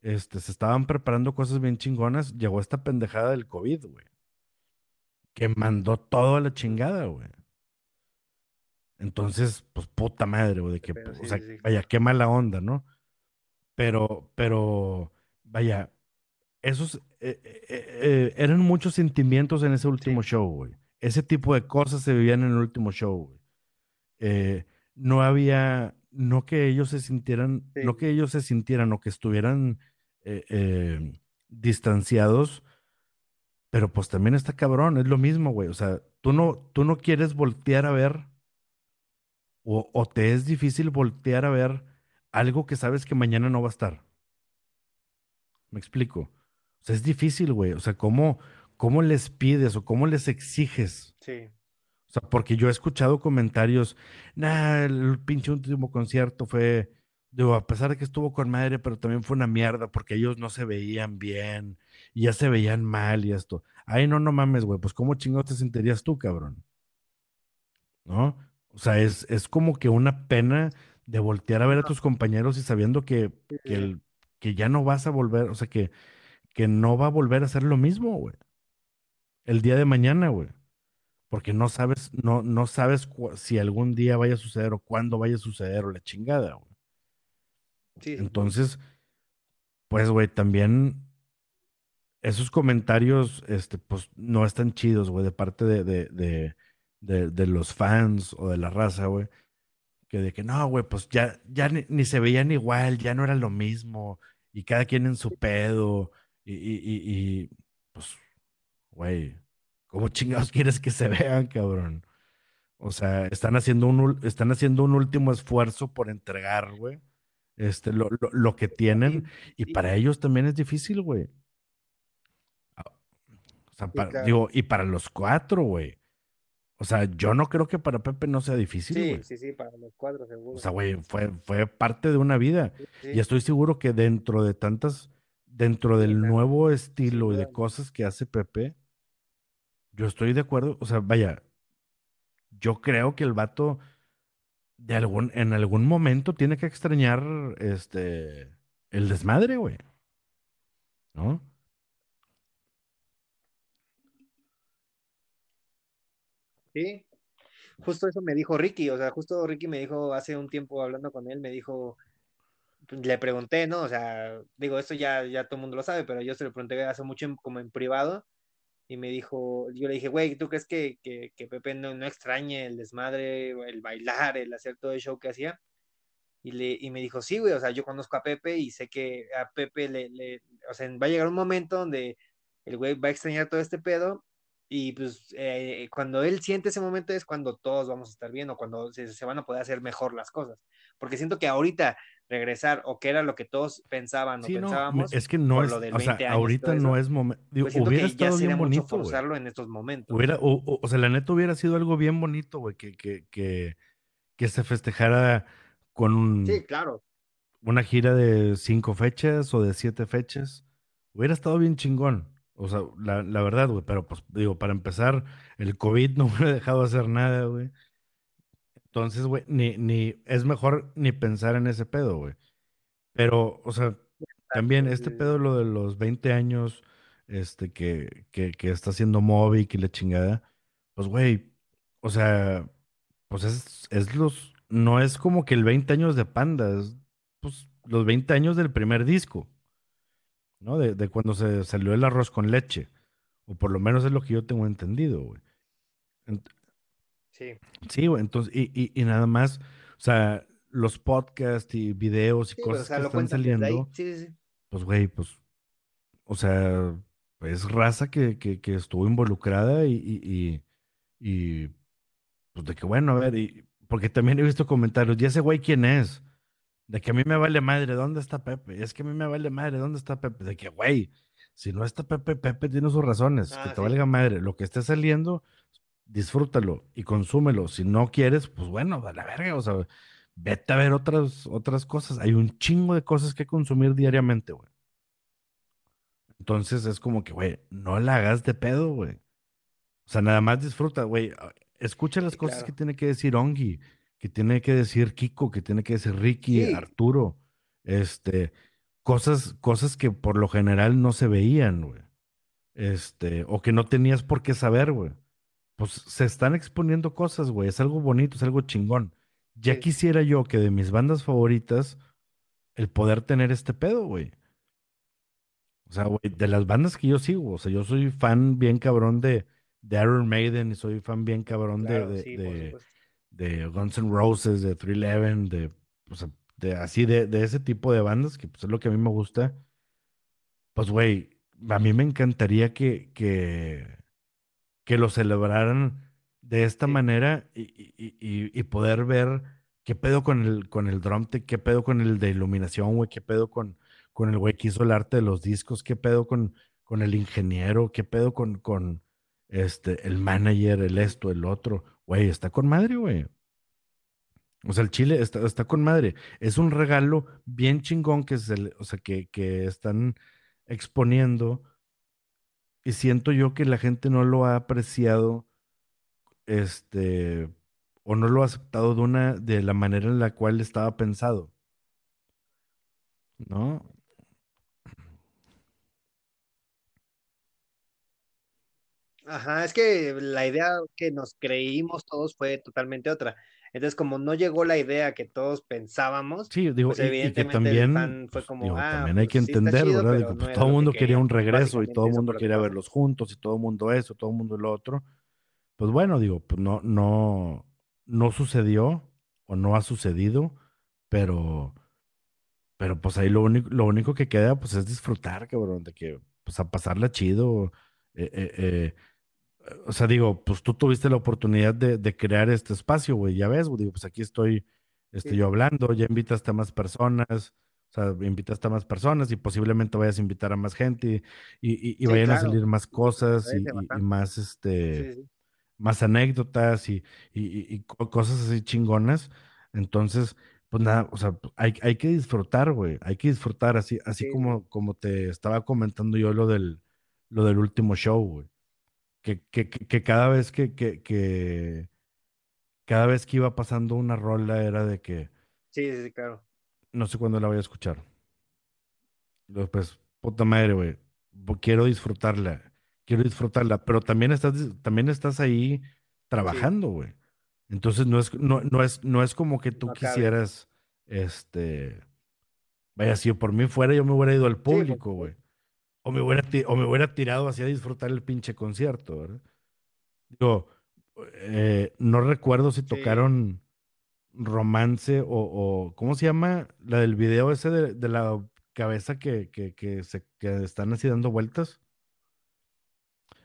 este, se estaban preparando cosas bien chingonas, llegó esta pendejada del COVID, güey, que mandó todo a la chingada, güey. Entonces, pues puta madre, güey, de que, Pero o sí, sea, sí, vaya, qué mala onda, ¿no? Pero, pero, vaya, esos, eh, eh, eh, eran muchos sentimientos en ese último Sí, show, güey. Ese tipo de cosas se vivían en el último show, güey. No había, no que ellos se sintieran, no que ellos se sintieran o que estuvieran distanciados, pero pues también está cabrón, es lo mismo, güey. O sea, tú no, tú no quieres voltear a ver o, o te es difícil voltear a ver algo que sabes que mañana no va a estar. ¿Me explico? O sea, es difícil, güey. O sea, ¿cómo, cómo les pides o cómo les exiges? Sí. O sea, porque yo he escuchado comentarios, nah, el pinche último concierto fue, digo, a pesar de que estuvo con madre, pero también fue una mierda porque ellos no se veían bien y ya se veían mal y esto. Ay, no, no mames, güey, pues ¿cómo chingados te sentirías tú, cabrón? ¿No? O sea, es, es como que una pena de voltear a ver a tus compañeros y sabiendo que, el- que ya no vas a volver, o sea, que, que no va a volver a ser lo mismo, güey, el día de mañana, güey. Porque no sabes, no, no sabes si algún día vaya a suceder o cuándo vaya a suceder o la chingada, güey. sí. Entonces, pues, güey, también esos comentarios, este, pues, no están chidos, güey, de parte de, de, de, de, de los fans o de la raza, güey. Que de que no, güey, pues ya, ya ni, ni se veían igual, ya no era lo mismo, y cada quien en su pedo, y, y, y, y, pues, güey, ¿cómo chingados quieres que se vean, cabrón? O sea, están haciendo un, están haciendo un último esfuerzo por entregar, güey, este, lo, lo, lo que tienen, y para ellos también es difícil, güey. Ah, O sea, sí, para- claro. digo, y para los cuatro, güey. O sea, yo no creo que para Pepe no sea difícil, Sí, güey. sí, sí, para los cuadros, O seguro. sea, güey, fue, fue parte de una vida. Sí, Y estoy seguro que dentro de tantas, dentro del nuevo estilo y de cosas que hace Pepe, yo estoy de acuerdo. O sea, vaya, yo creo que el vato de algún, en algún momento tiene que extrañar este el desmadre, güey, ¿no? Sí, justo eso me dijo Ricky, o sea, justo Ricky me dijo hace un tiempo hablando con él, me dijo, le pregunté, ¿no? O sea, digo, esto ya, ya todo el mundo lo sabe, pero yo se lo pregunté hace mucho en- como en privado y me dijo, yo le dije, güey, ¿tú crees que, que, que Pepe no, no extrañe el desmadre, el bailar, el hacer todo el show que hacía? Y, le, y me dijo, sí, güey, o sea, yo conozco a Pepe y sé que a Pepe le, le, o sea, va a llegar un momento donde el güey va a extrañar todo este pedo y pues eh, cuando él siente ese momento es cuando todos vamos a estar bien o cuando se, se, van a poder hacer mejor las cosas. Porque siento que ahorita regresar o que era lo que todos pensaban o Sí, no, pensábamos es que no es, lo del o sea, 20 años y todo ahorita no es momento, pues hubiera que estado bien bonito, forzarlo en estos momentos. Hubiera, o, o- o sea, la neta hubiera sido algo bien bonito, güey, que, que, que, que se festejara con Sí, un- claro. una gira de cinco fechas o de siete fechas. Hubiera estado bien chingón. O sea, la, la verdad, güey, pero pues digo, para empezar, el COVID no hubiera dejado hacer nada, güey. Entonces, güey, ni, ni, es mejor ni pensar en ese pedo, güey. Pero, o sea, también este pedo, lo de los 20 años, este, que, que, que está haciendo Moby y la chingada, pues, güey, o sea, pues es, es los, no es como que el 20 años de Panda, es, pues, los 20 años del primer disco, ¿no? De, de cuando se salió el arroz con leche, o por lo menos es lo que yo tengo entendido, güey. Sí, sí, güey, entonces, y, y, y nada más, o sea, los podcasts y videos y sí, o cosas sea, que están saliendo, Sí, sí, sí. pues, güey, pues O sea, es raza que, que, que estuvo involucrada y, y, y, pues de que bueno, a ver, y, porque también he visto comentarios, ¿y ese güey quién es? De que a mí me vale madre, ¿dónde está Pepe? Es que a mí me vale madre, ¿dónde está Pepe? De que, güey, si no está Pepe, Pepe tiene sus razones, que Ah, te sí, valga madre, lo que esté saliendo, disfrútalo y consúmelo. Si no quieres, pues bueno, a la verga, o sea, vete a ver otras, otras cosas. Hay un chingo de cosas que consumir diariamente, güey. Entonces es como que, güey, no la hagas de pedo, güey. O sea, nada más disfruta, güey. Ah, Escucha las sí, cosas que tiene que decir Ongi, que tiene que decir Kiko, que tiene que decir Ricky, Sí, Arturo. Este, cosas, cosas que por lo general no se veían, güey. Este, o que no tenías por qué saber, güey. Pues se están exponiendo cosas, güey. Es algo bonito, es algo chingón. Ya sí, quisiera yo que de mis bandas favoritas, el poder tener este pedo, güey. O sea, güey, de las bandas que yo sigo, o sea, yo soy fan bien cabrón de, de Iron Maiden y soy fan bien cabrón de, claro, de, sí, por de, supuesto. de Guns N' Roses, de 311, de, o sea, de así, de, de ese tipo de bandas, que pues es lo que a mí me gusta. Pues, güey, a mí me encantaría que, que, que lo celebraran de esta Sí, manera y, y, y, y poder ver ¿Qué pedo con el, con el drum tech? ¿Qué pedo con el de iluminación, güey? ¿Qué pedo con, con el güey que hizo el arte de los discos? ¿Qué pedo con, con el ingeniero? ¿Qué pedo con, con este, el manager, el esto, el otro? Güey, está con madre, güey. O sea, el chile está, está con madre. Es un regalo bien chingón que, se o sea, que, que están exponiendo y siento yo que la gente no lo ha apreciado, este, o no lo ha aceptado de una, de la manera en la cual estaba pensado, ¿no? Ajá, es que la idea que nos creímos todos fue totalmente otra. Entonces, como no llegó la idea que todos pensábamos, Sí, digo, pues y, y que evidentemente el también, fan fue pues, como, digo, ah, también hay que pues sí está entender, chido, ¿verdad? Digo, no pues era todo el lo que mundo quería un regreso y todo el mundo que quería verlos juntos y todo el mundo eso, todo el mundo lo otro. Pues bueno, digo, pues no, no, no sucedió o no ha sucedido, pero, pero pues ahí lo único, lo único que queda pues es disfrutar, cabrón, de que, pues a pasarla chido. eh, eh, eh, o sea, digo, pues tú tuviste la oportunidad de, de crear este espacio, güey, ya ves, güey, digo, pues aquí estoy, Sí, estoy yo hablando, ya invitaste a más personas, o sea, invitaste a más personas y posiblemente vayas a invitar a más gente y, y- y sí, vayan a salir más cosas y, más, este, más anécdotas y, y- y- y co- cosas así chingonas. Entonces, pues nada, o sea, hay, hay que disfrutar, güey, hay que disfrutar, así, así sí, sí. como, como te estaba comentando yo lo del, lo del último show, güey que, que, que, cada vez que, que, que cada vez que iba pasando una rola era de que Sí, sí, claro. no sé cuándo la voy a escuchar. Pues, puta madre, güey. Quiero disfrutarla. Quiero disfrutarla. Pero también estás, también estás ahí trabajando, güey. Entonces no es, no, no es, no es como que tú no quisieras, este, vaya, si yo por mí fuera, yo me hubiera ido al público, güey. O me hubiera, o me hubiera tirado hacia disfrutar el pinche concierto, ¿verdad? Digo, eh, no recuerdo si Sí. tocaron romance o, o- ¿cómo se llama? La del video ese de, de la cabeza que, que, que se que están así dando vueltas.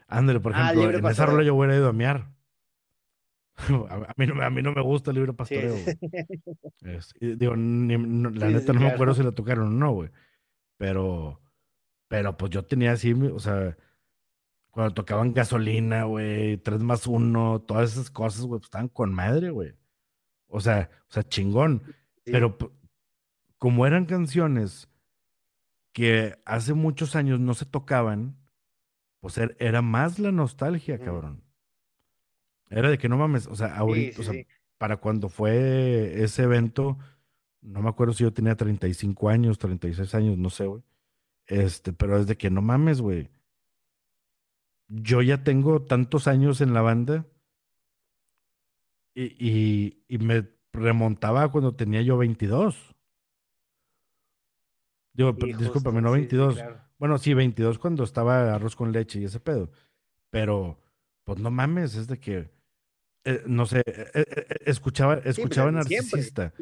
Ándale, por Ah, ejemplo, libre en esa rola yo hubiera ido a mear. A, mí no, me- a mí no me gusta el libre Sí, pastoreo, sí. Es- digo, ni- no- la sí, sí, neta sí, no me claro. acuerdo si la tocaron o no, güey. Pero, pero pues yo tenía así, o sea, cuando tocaban gasolina, güey, tres más uno, todas esas cosas, güey, pues estaban con madre, güey. O sea, o sea, chingón. Sí. Pero como eran canciones que hace muchos años no se tocaban, pues er- era más la nostalgia, cabrón. Era de que no mames, o sea, Sí, ahorita, o sea, para cuando fue ese evento, no me acuerdo si yo tenía 35 años, 36 años, no sé, güey. Este, pero es de que no mames, güey. Yo ya tengo tantos años en la banda y, y, y me remontaba cuando tenía yo 22. Digo, discúlpame, no sí, sí, 22. claro. Bueno, sí, 22 cuando estaba arroz con leche y ese pedo. Pero, pues no mames, es de que, eh, no sé, eh, eh, escuchaba, Sí, pues escuchaba siempre. Narcisista,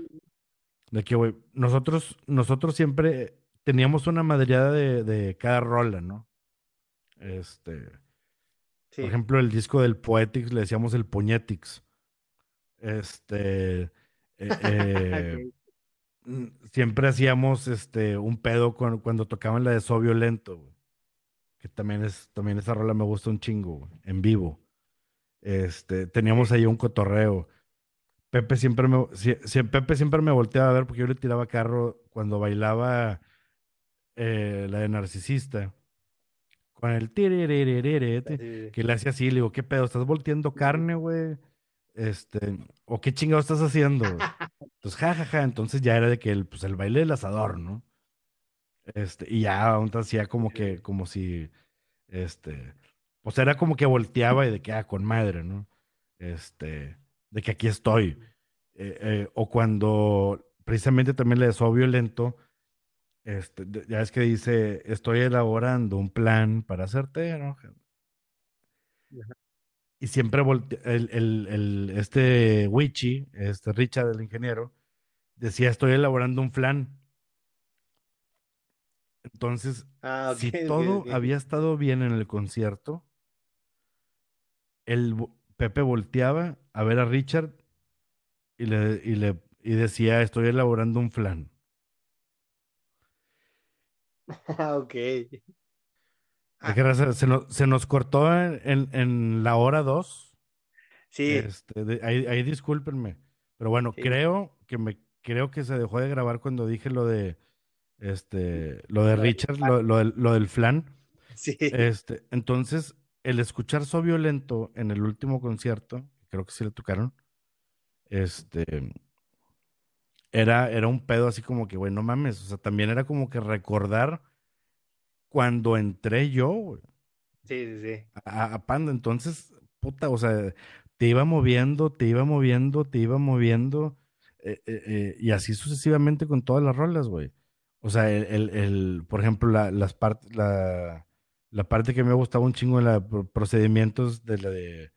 de que, güey, nosotros, nosotros siempre teníamos una madreada de, de cada rola, ¿no? Este, por ejemplo, el disco del Poetics le decíamos el Puñetix. Este, eh, eh, siempre hacíamos este, un pedo con- cuando tocaban la de So Violento, güey, que también es, también esa rola me gusta un chingo, güey, en vivo. Este, teníamos ahí un cotorreo. Pepe siempre me, Pepe siempre me volteaba a ver porque yo le tiraba carro cuando bailaba eh, la de Narcisista, con el que le hacía así, le digo, ¿qué pedo? ¿Estás volteando carne, güey? Este, ¿o qué chingado estás haciendo? Entonces, jajaja, entonces ya era de que el, pues, el baile del asador, ¿no? Este, y ya aún hacía como que, como si, este, pues era como que volteaba y de que, ah, con madre, ¿no? Este, de que aquí estoy. Eh, eh, o cuando precisamente también le desó violento, este, ya es que dice, estoy elaborando un plan para hacerte, ¿no? Y siempre el, el, el- este Wichi, este Richard, el ingeniero, decía, estoy elaborando un plan. Entonces, Ah, si todo había estado bien en el concierto, el Pepe volteaba a ver a Richard y le, y le, y decía, estoy elaborando un flan. Ok. ¿De Ah? Se nos, se nos cortó en, en- en la hora 2. sí, Este, de- ahí, ahí discúlpenme. Pero bueno, sí. creo que me creo que se dejó de grabar cuando dije lo de este lo de Richard, lo, lo del, lo del flan. Sí, Este, entonces, el escuchar So Violento en el último concierto, creo que sí le tocaron, este, era, era un pedo así como que, güey, no mames, o sea, también era como que recordar cuando entré yo, güey, sí, sí, sí. a, a Panda, entonces, puta, o sea, te iba moviendo, te iba moviendo, te iba moviendo, eh, eh, eh, y así sucesivamente con todas las rolas, güey. O sea, el, el, el- por ejemplo, la, las partes, la, la parte que me gustaba un chingo de los procedimientos de la de,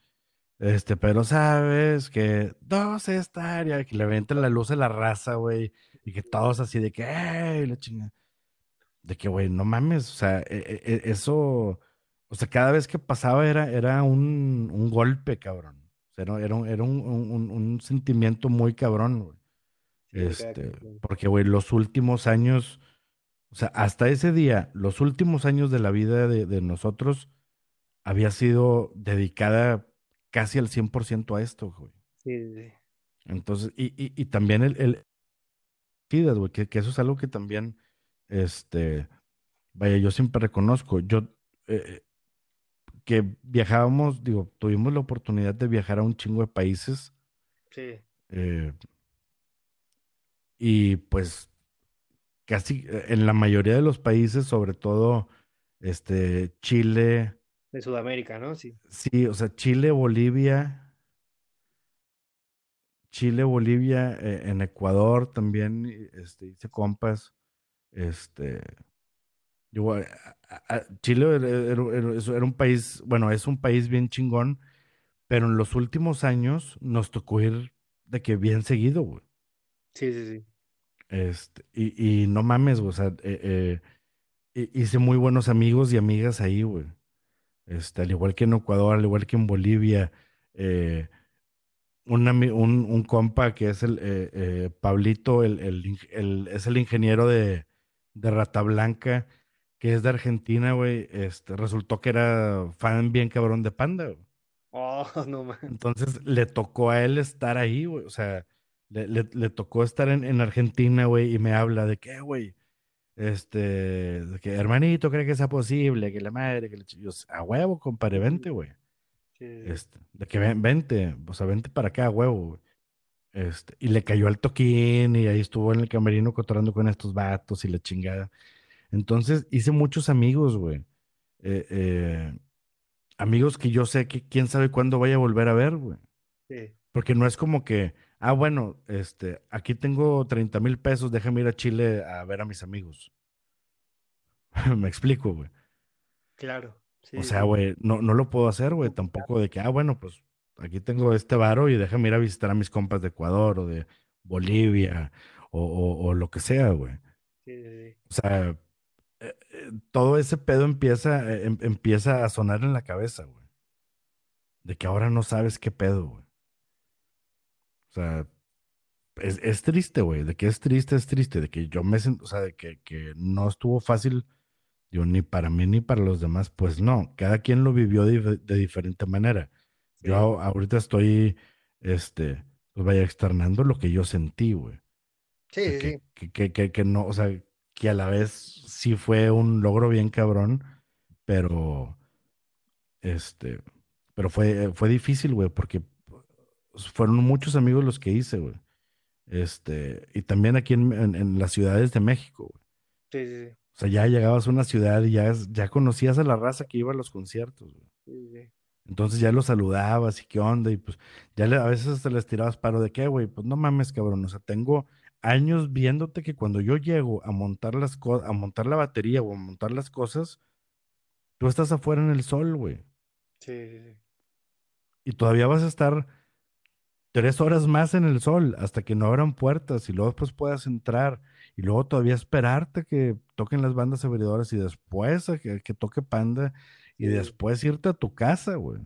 este, pero sabes que dos estaría, que le avientan la luz a la raza, güey, y que todos así de que, ¡ey! La chinga. De que, güey, no mames, o sea, e- e- e- eso, o sea, cada vez que pasaba era, era un, un golpe, cabrón. O sea, era, era un, era un, un- sentimiento muy cabrón, güey. Sí, Este, porque, güey, los últimos años, o sea, hasta ese día, los últimos años de la vida de, de nosotros había sido dedicada casi al 100% a esto, güey. Sí, sí. Entonces, y, y, y también el, güey, que, que eso es algo que también, este, vaya, yo siempre reconozco, yo, eh, que viajábamos, digo, tuvimos la oportunidad de viajar a un chingo de países, Sí, eh, y pues casi eh, en la mayoría de los países, sobre todo, este, Chile, de Sudamérica, ¿no? Sí. sí, o sea, Chile, Bolivia, Chile, Bolivia, eh, en Ecuador también, este, hice compas, este, yo, a- a- a- Chile era, era- era- eso era un país, bueno, es un país bien chingón, pero en los últimos años nos tocó ir de que bien seguido, güey. Sí, sí, sí. Este, y, y no mames, güey, o sea, eh, eh, hi- hice muy buenos amigos y amigas ahí, güey. Este, al igual que en Ecuador, al igual que en Bolivia, eh, un, un, un compa que es el eh, eh, Pablito, el, el es el ingeniero de, de Rata Blanca, que es de Argentina, güey. Este, resultó que era fan bien cabrón de Panda, güey. Oh, no más. Entonces le tocó a él estar ahí, güey. O sea, le, le- le tocó estar en, en Argentina, güey, y me habla de que, güey, este, que hermanito, cree que sea posible, que la madre, que le ch-". Yo, a huevo, compadre, vente, güey. Este, de que ven- vente, o sea, vente para acá, huevo, güey. Este, y le cayó al toquín y ahí estuvo en el camerino cotorando con estos vatos y la chingada. Entonces hice muchos amigos, güey. Eh, eh, amigos que yo sé que quién sabe cuándo vaya a volver a ver, güey. Sí, Porque no es como que, ah, bueno, este, aquí tengo 30 mil pesos, déjame ir a Chile a ver a mis amigos. Me explico, güey. claro. Sí, O sea, güey, no, no lo puedo hacer, güey, tampoco de que, ah, bueno, pues aquí tengo este varo y déjame ir a visitar a mis compas de Ecuador o de Bolivia o, o- o lo que sea, güey. Sí, sí, sí. O sea, eh, eh, todo ese pedo empieza, eh, em- empieza a sonar en la cabeza, güey. De que ahora no sabes qué pedo, güey. O sea, es, es triste, güey. De que es triste, es triste. De que yo me siento, o sea, de que, que no estuvo fácil, digo, ni para mí ni para los demás. Pues no, cada quien lo vivió de, de diferente manera. Sí, Yo ahorita estoy, este, pues vaya externando lo que yo sentí, güey. O sí, sea, sí, que, que, que, que, no, o sea, que a la vez sí fue un logro bien cabrón, pero, este, pero fue, fue difícil, güey, porque fueron muchos amigos los que hice, güey. Este, y también aquí en, en- en las ciudades de México, güey. Sí, sí, sí. O sea, ya llegabas a una ciudad y ya, ya conocías a la raza que iba a los conciertos, güey. Sí, sí. Entonces ya los saludabas y qué onda, y pues ya le- a veces te les tirabas paro de qué, güey, pues no mames, cabrón, o sea, tengo años viéndote que cuando yo llego a montar las a montar la batería o a montar las cosas, tú estás afuera en el sol, güey, Sí, sí, sí. y todavía vas a estar tres horas más en el sol hasta que no abran puertas y luego después puedas entrar y luego todavía esperarte que toquen las bandas abridoras y después a que, que toque Panda y después irte a tu casa, güey.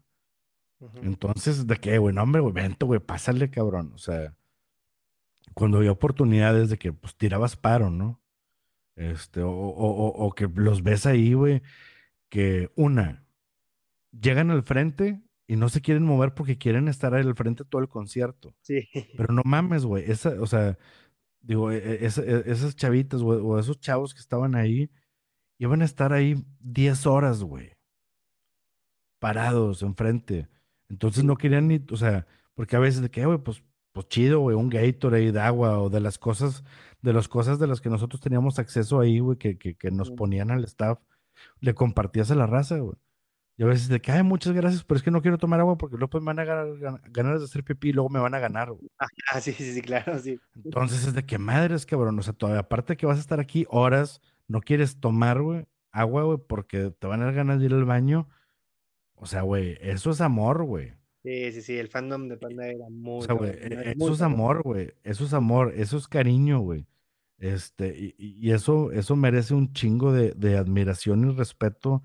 Entonces, ¿de qué, güey? No, hombre, güey, vente, güey, pásale, cabrón. O sea, cuando había oportunidades de que pues tirabas paro, ¿no? Este, o, o, o- o que los ves ahí, güey, que una, llegan al frente y no se quieren mover porque quieren estar ahí al frente todo el concierto. Sí, Pero no mames, güey, esa, o sea, digo, e- e- esa- e- esas chavitas, güey, o esos chavos que estaban ahí, iban a estar ahí 10 horas, güey, parados enfrente. Entonces no querían ni, o sea, porque a veces de que, güey, pues, pues chido, güey, un Gatorade de agua o de las cosas, de las cosas de las que nosotros teníamos acceso ahí, güey, que, que, que nos ponían al staff, le compartías a la raza, güey. Y a veces de que, ay, muchas gracias, pero es que no quiero tomar agua porque luego me van a ganar, gan- ganas de hacer pipí y luego me van a ganar, güey. Ah, sí, sí, sí, claro, sí. Entonces es de que madres, cabrón. O sea, todavía, aparte que vas a estar aquí horas, no quieres tomar, güey, agua, güey, porque te van a dar ganas de ir al baño. O sea, güey, eso es amor, güey. Sí, sí, sí, el fandom de Panda era O muy sea, güey, cabrón, e- e- muy eso es amor, güey. Eso es amor, eso es cariño, güey. Este, y, y- y eso, eso merece un chingo de, de admiración y respeto.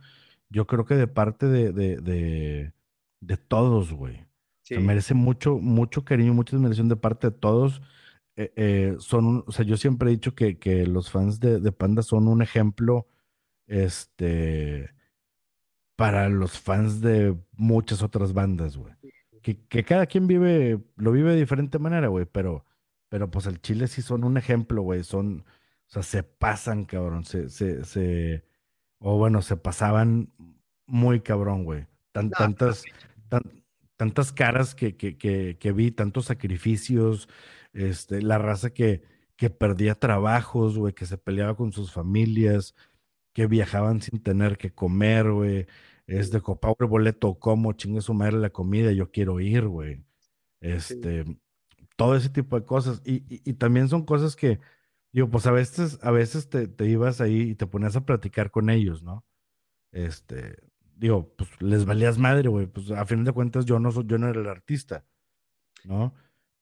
Yo creo que de parte de, de, de, de todos, güey. O sea, Sí, merece mucho, mucho cariño, mucha admiración de parte de todos. Eh, eh, son o sea, yo siempre he dicho que, que los fans de, de Panda son un ejemplo, este, para los fans de muchas otras bandas, güey. Que, que cada quien vive, lo vive de diferente manera, güey, pero, pero pues el Chile sí son un ejemplo, güey, son, o sea, se pasan, cabrón, se, se, se, o bueno, se pasaban muy cabrón, güey. Tan, no, tantas, tan- tantas caras que, que, que, que vi, tantos sacrificios, este, la raza que, que perdía trabajos, güey, que se peleaba con sus familias, que viajaban sin tener que comer, güey. Es de copa el boleto, como chingue su madre la comida, yo quiero ir, güey. sí, Este, todo ese tipo de cosas. Y, y, y también son cosas que, digo, pues a veces, a veces te, te ibas ahí y te ponías a platicar con ellos, ¿no? Este, digo, pues les valías madre, güey. Pues a fin de cuentas yo no soy, yo no era el artista, ¿no?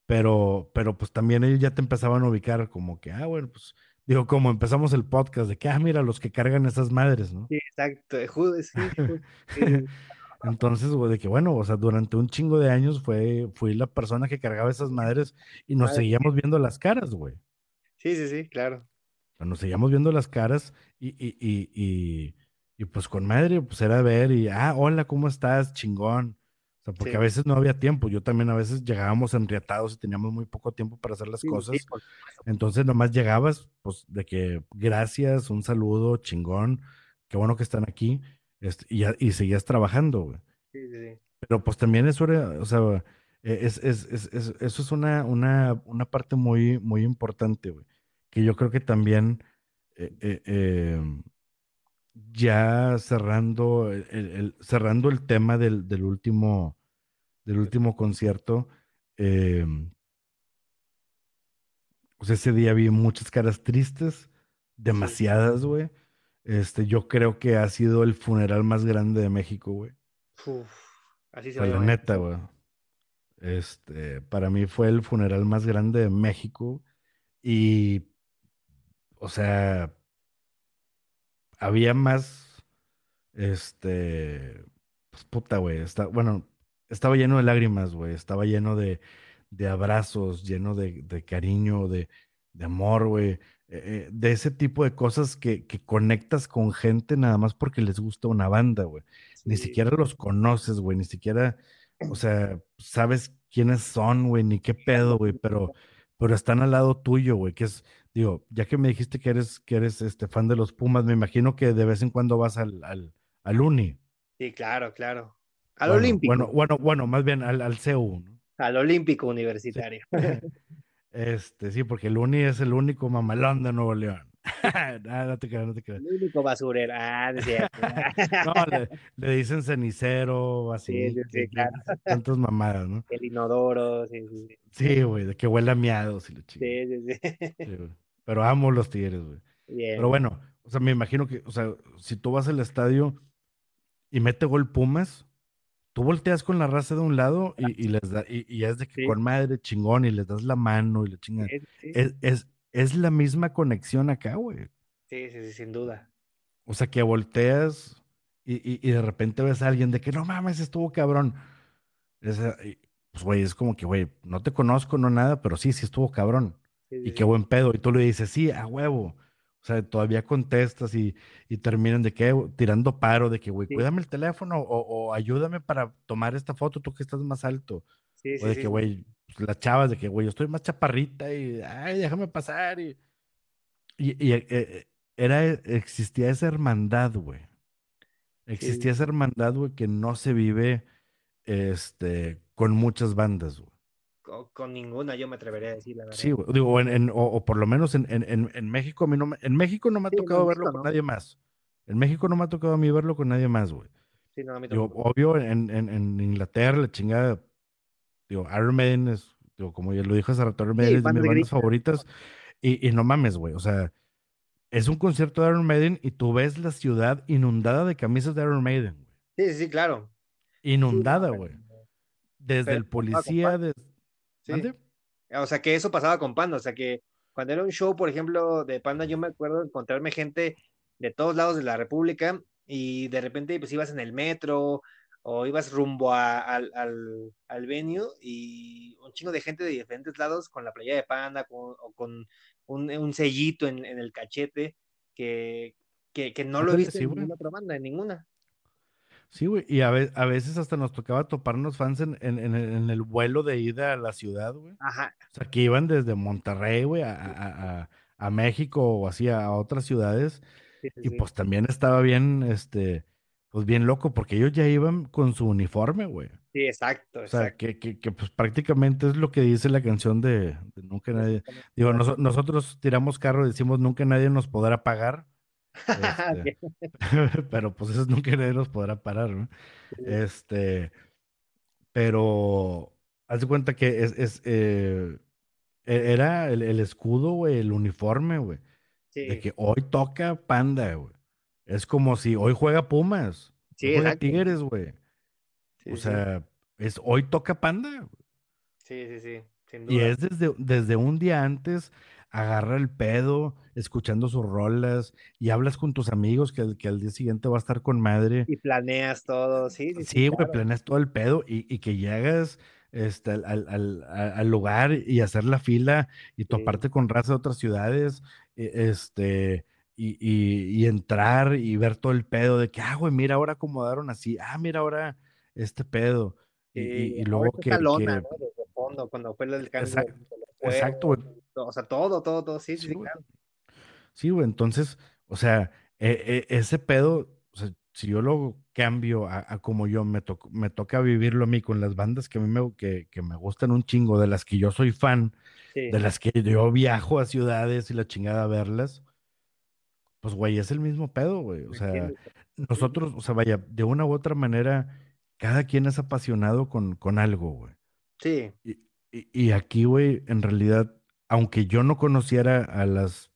Pero, pero pues también ellos ya te empezaban a ubicar como que, ah, bueno, pues, digo, como empezamos el podcast de que, ah, mira, los que cargan esas madres, ¿no? sí, exacto, ju- sí, sí, Entonces, güey, de que bueno, o sea, durante un chingo de años fue, fui la persona que cargaba esas madres y nos madre, seguíamos viendo las caras, güey. Sí, sí, sí, claro, nos seguíamos viendo las caras y, y, y, y, pues con madre, pues era ver y, ah, hola, ¿cómo estás? Chingón. O sea, porque a veces no había tiempo. Yo también a veces llegábamos enriatados y teníamos muy poco tiempo para hacer las sí, cosas. Entonces nomás llegabas, pues de que gracias, un saludo, chingón, qué bueno que están aquí, este, y, y seguías trabajando, güey. sí, sí, sí, Pero pues también eso era, o sea, e- es, es, es- es- eso es una, una, una parte muy, muy importante, güey. Que yo creo que también, eh, eh, eh, ya cerrando el, cerrando el tema del, del último, del último concierto, eh, pues ese día vi muchas caras tristes, demasiadas, güey. Este, yo creo que ha sido el funeral más grande de México, güey. uf, así O se va sea, la llamar. neta, güey. Este, para mí fue el funeral más grande de México y, o sea, había más, este, pues puta, güey, está, bueno, estaba lleno de lágrimas, güey, estaba lleno de, de abrazos, lleno de, de cariño, de, de amor, güey, eh, eh, de ese tipo de cosas que, que conectas con gente nada más porque les gusta una banda, güey. Ni siquiera los conoces, güey, ni siquiera, o sea, sabes quiénes son, güey, ni qué pedo, güey, pero, pero están al lado tuyo, güey, que es, digo, ya que me dijiste que eres, que eres este fan de los Pumas, me imagino que de vez en cuando vas al, al, al Uni. sí, claro, claro. Al Bueno, bueno, Olímpico, bueno, bueno, más bien al, al CU, ¿no? al Olímpico Sí. Universitario. Este, sí, porque el Uni es el único mamalón de Nuevo León. No, no te creas, no te creas. El único basurero. Ah, no. No, le, le dicen cenicero, Sí, así, sí, sí, que- claro. tantas mamadas, ¿no? El inodoro, sí, sí, sí. Sí, güey, de que huele a miados y la chingada. Sí, sí, sí. Sí, güey. Pero amo los tigres, güey. Bien, Pero bueno, o sea, me imagino que, o sea, si tú vas al estadio y mete gol Pumas, tú volteas con la raza de un lado y, y les da, y, y es de que Sí, con madre chingón y les das la mano y la chinga. sí, sí, Es, es, es la misma conexión acá, güey. sí, sí, sí, sin duda. O sea, que volteas y, y- y de repente ves a alguien de que no mames, estuvo cabrón. Es, eh, pues, güey, es como que, güey, no te conozco, no nada, pero sí, sí estuvo cabrón. Sí, y sí, qué sí. buen pedo. Y tú le dices, sí, a huevo. O sea, todavía contestas y, y terminan de que tirando paro, de que, güey, Sí, cuídame el teléfono o, o ayúdame para tomar esta foto, tú que estás más alto. sí, O sí, de que, güey, las chavas, de que, güey, yo estoy más chaparrita y, ay, déjame pasar. Y, y, y, eh, eh, era, existía esa hermandad, güey. Sí, Existía esa hermandad, güey, que no se vive, este, con muchas bandas, güey. con, con ninguna yo me atrevería a decir la Sí, verdad. güey, digo, o, en- en- o, o por lo menos en, en, México, a mí no me, en México no me ha Sí, no, tocado verlo México con no. nadie más. En México no me ha tocado a mí verlo con nadie más, güey. Sí, no, a mí Digo, obvio, en, en, en Inglaterra, la chingada, digo, Iron Maiden es, digo, como ya lo dijo hace rato, Iron Maiden Sí, es de mis bandas favoritas. Y, y no mames, güey, o sea, es un concierto de Iron Maiden y tú ves la ciudad inundada de camisas de Iron Maiden, güey. Sí, sí, sí, claro. Sí, Inundada, güey. Desde pero el policía, de... Sí. O sea, que eso pasaba con Panda. O sea, que cuando era un show, por ejemplo, de Panda, yo me acuerdo de encontrarme gente de todos lados de la República y de repente pues ibas en el metro o ibas rumbo a- al, al, al venue y un chingo de gente de diferentes lados con la playa de Panda con- o con un, un sellito en, en el cachete que, que, que no lo he Ándale, visto sí, en ninguna otra banda, en ninguna. Sí, güey. Y a, ve- a veces hasta nos tocaba toparnos fans en, en, en el vuelo de ida a la ciudad, güey. Ajá. O sea, que iban desde Monterrey, güey, a, a, a- México o así a otras ciudades. Sí, sí, Y pues también estaba bien, este, pues bien loco, porque ellos ya iban con su uniforme, güey. Sí, exacto, O sea, exacto. que, que, que pues prácticamente es lo que dice la canción de, de Nunca Nadie. Digo, noso- nosotros tiramos carro y decimos Nunca Nadie nos podrá pagar. Este, pero pues eso es Nunca Nadie nos podrá parar, ¿no? Este, pero haz de cuenta que es, es, eh, e- era el, el escudo, güey, el uniforme, güey, de sí, que hoy toca Panda, güey. Es como si hoy juega Pumas, hoy sí, juega. Tigres, güey. O Sí, sí, sea, es hoy toca Panda. sí, sí, sí, sin Y es desde, desde un día antes, agarra el pedo, escuchando sus rolas, y hablas con tus amigos que, que al día siguiente va a estar con madre. Y planeas todo, sí, sí, sí, Sí, güey, claro. planeas todo el pedo y, y que llegas este, al, al- al- lugar y hacer la fila y Sí, toparte con raza de otras ciudades, e- este, y, y- y entrar y ver todo el pedo de que, ah, güey, mira, ahora acomodaron así, ah, mira, ahora este pedo. Y, y- luego que, lona, que, ¿no? Desde fondo, cuando fue el cambio de exacto, güey, o sea, todo, todo, todo, sí, sí, sí, güey. claro. Sí, güey, entonces, o sea, e- e- ese pedo, o sea, si yo lo cambio a, a como yo me, toc- me toca vivirlo a mí con las bandas que a mí me, que, que me gustan un chingo, de las que yo soy fan, de Sí, las que yo viajo a ciudades y la chingada a verlas, pues, güey, es el mismo pedo, güey. O ¿me sea, nosotros, o sea, vaya, de una u otra manera, cada quien es apasionado con, con algo, güey. sí, Y, y, y aquí, güey, en realidad, aunque yo no conociera a las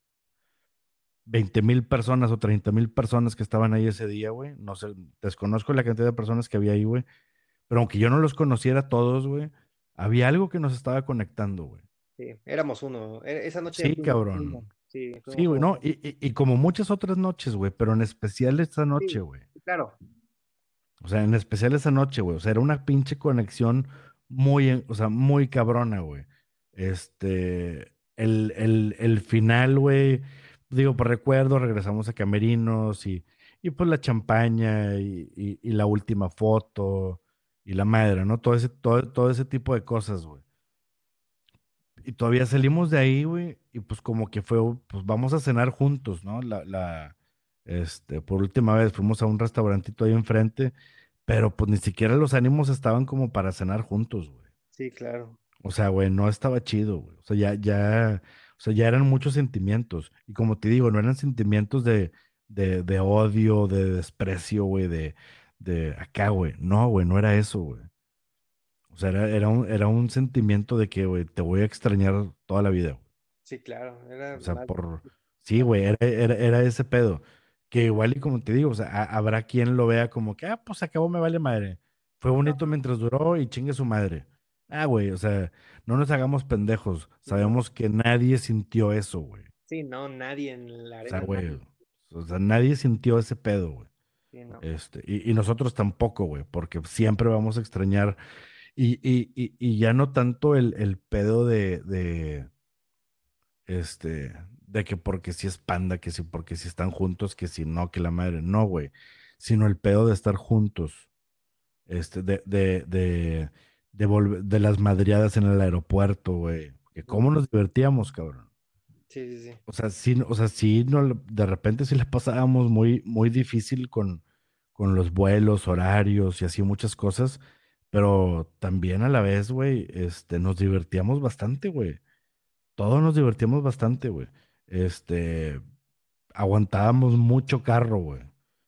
20 mil personas o 30 mil personas que estaban ahí ese día, güey. No sé, desconozco la cantidad de personas que había ahí, güey. Pero aunque yo no los conociera todos, güey, había algo que nos estaba conectando, güey. sí, éramos uno. E- Esa noche Sí, uno. Sí, Sí, güey, no. Y, y- y como muchas otras noches, güey, pero en especial esta noche, Sí, güey. claro. O sea, en especial esa noche, güey. O sea, era una pinche conexión muy, en- o sea, muy cabrona, güey. Este, el, el, el final, güey. Digo, por recuerdo, regresamos a Camerinos y, y pues la champaña y, y- y la última foto y la madre, ¿no? Todo ese, todo, todo ese tipo de cosas, güey. Y todavía salimos de ahí, güey, y pues como que fue, pues vamos a cenar juntos, ¿no? La, la, este, por última vez fuimos a un restaurantito ahí enfrente, pero pues ni siquiera los ánimos estaban como para cenar juntos, güey. Sí, claro. O sea, güey, no estaba chido, güey. O sea, ya, ya, o sea, ya eran muchos sentimientos. Y como te digo, no eran sentimientos de, de, de odio, de desprecio, güey, de, de acá, güey. No, güey, no era eso, güey. O sea, era, era un, era un sentimiento de que, güey, te voy a extrañar toda la vida. Sí, claro. Era O sea, por... Sí, güey, era, era, era ese pedo. Que igual y como te digo, o sea, ha- habrá quien lo vea como que, ah, pues acabó, me vale madre. Fue bonito mientras duró y chingue su madre. Ah, güey, o sea, no nos hagamos pendejos. No. Sabemos que nadie sintió eso, güey. Sí, no, nadie en la O sea, arena, güey, o sea, nadie sintió ese pedo, güey. Sí, no. Este, y, y nosotros tampoco, güey, porque siempre vamos a extrañar. Y, y, y, ya no tanto el, el pedo de, de, este, de que porque si es panda, que si porque si están juntos, que si no, que la madre, no, güey, sino el pedo de estar juntos, este, de, de, de, de, las madriadas en el aeropuerto, güey, que cómo nos divertíamos, cabrón. Sí, sí, sí. O sea, sí, o sea, sí no, de repente sí la pasábamos muy, muy difícil con, con los vuelos, horarios y así muchas cosas, pero también a la vez, güey, este, nos divertíamos bastante, güey. Todos nos divertíamos bastante, güey. Este, aguantábamos mucho carro, güey.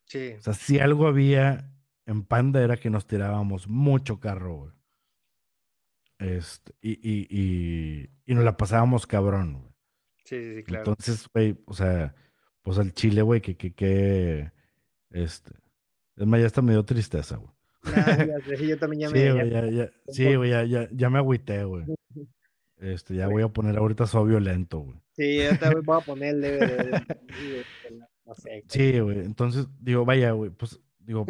Sí. O sea, si algo había en Panda era que nos tirábamos mucho carro, güey. Este, y, y, y, y nos la pasábamos cabrón, güey. Sí, sí, sí, claro. Entonces, güey, o sea, pues al chile, güey, que, que, que, este. Es más, ya hasta me dio tristeza, güey. Nah, yo también ya me... Sí, güey, ya, ya, sí, ya, me agüité, güey. Este, ya pues voy a poner ahorita soy violento, güey. Sí, yo también voy a ponerle. No sé, sí, güey. Entonces, digo, vaya, güey, pues, digo,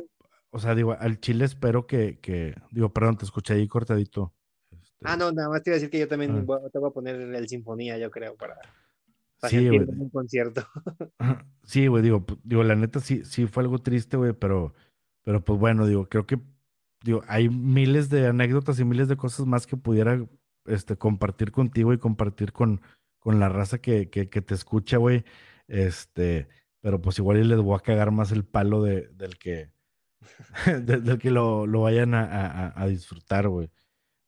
o sea, digo, al chile espero que, que digo, perdón, te escuché ahí cortadito. Este ah, no, nada más te iba a decir que yo también ah. te voy a poner el Sinfonía, yo creo, para, para sí, sentir un concierto. sí, güey, digo, pues, digo, la neta sí, sí fue algo triste, güey, pero pero pues bueno, digo, creo que digo, hay miles de anécdotas y miles de cosas más que pudiera este, compartir contigo y compartir con, con la raza que, que, te escucha, güey. Este, pero pues igual y les voy a cagar más el palo de, del que, del que lo, lo vayan a, a, a disfrutar, güey.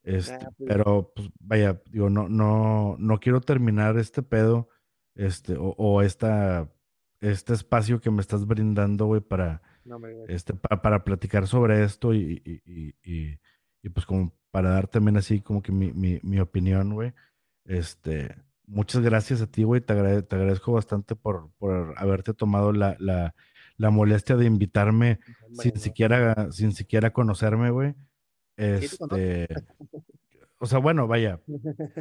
Este, ah, pues. pero pues, vaya, digo, no, no, no quiero terminar este pedo, este, o, o esta, este espacio que me estás brindando, güey, para, este, para, para, platicar sobre esto y, y, y, y, pues como para dar también así como que mi, mi, mi opinión, güey. Este, muchas gracias a ti, güey. Te, agrade, te agradezco bastante por, por haberte tomado la, la, la molestia de invitarme sin, siquiera, sin siquiera conocerme, güey. Este, o sea, bueno, vaya,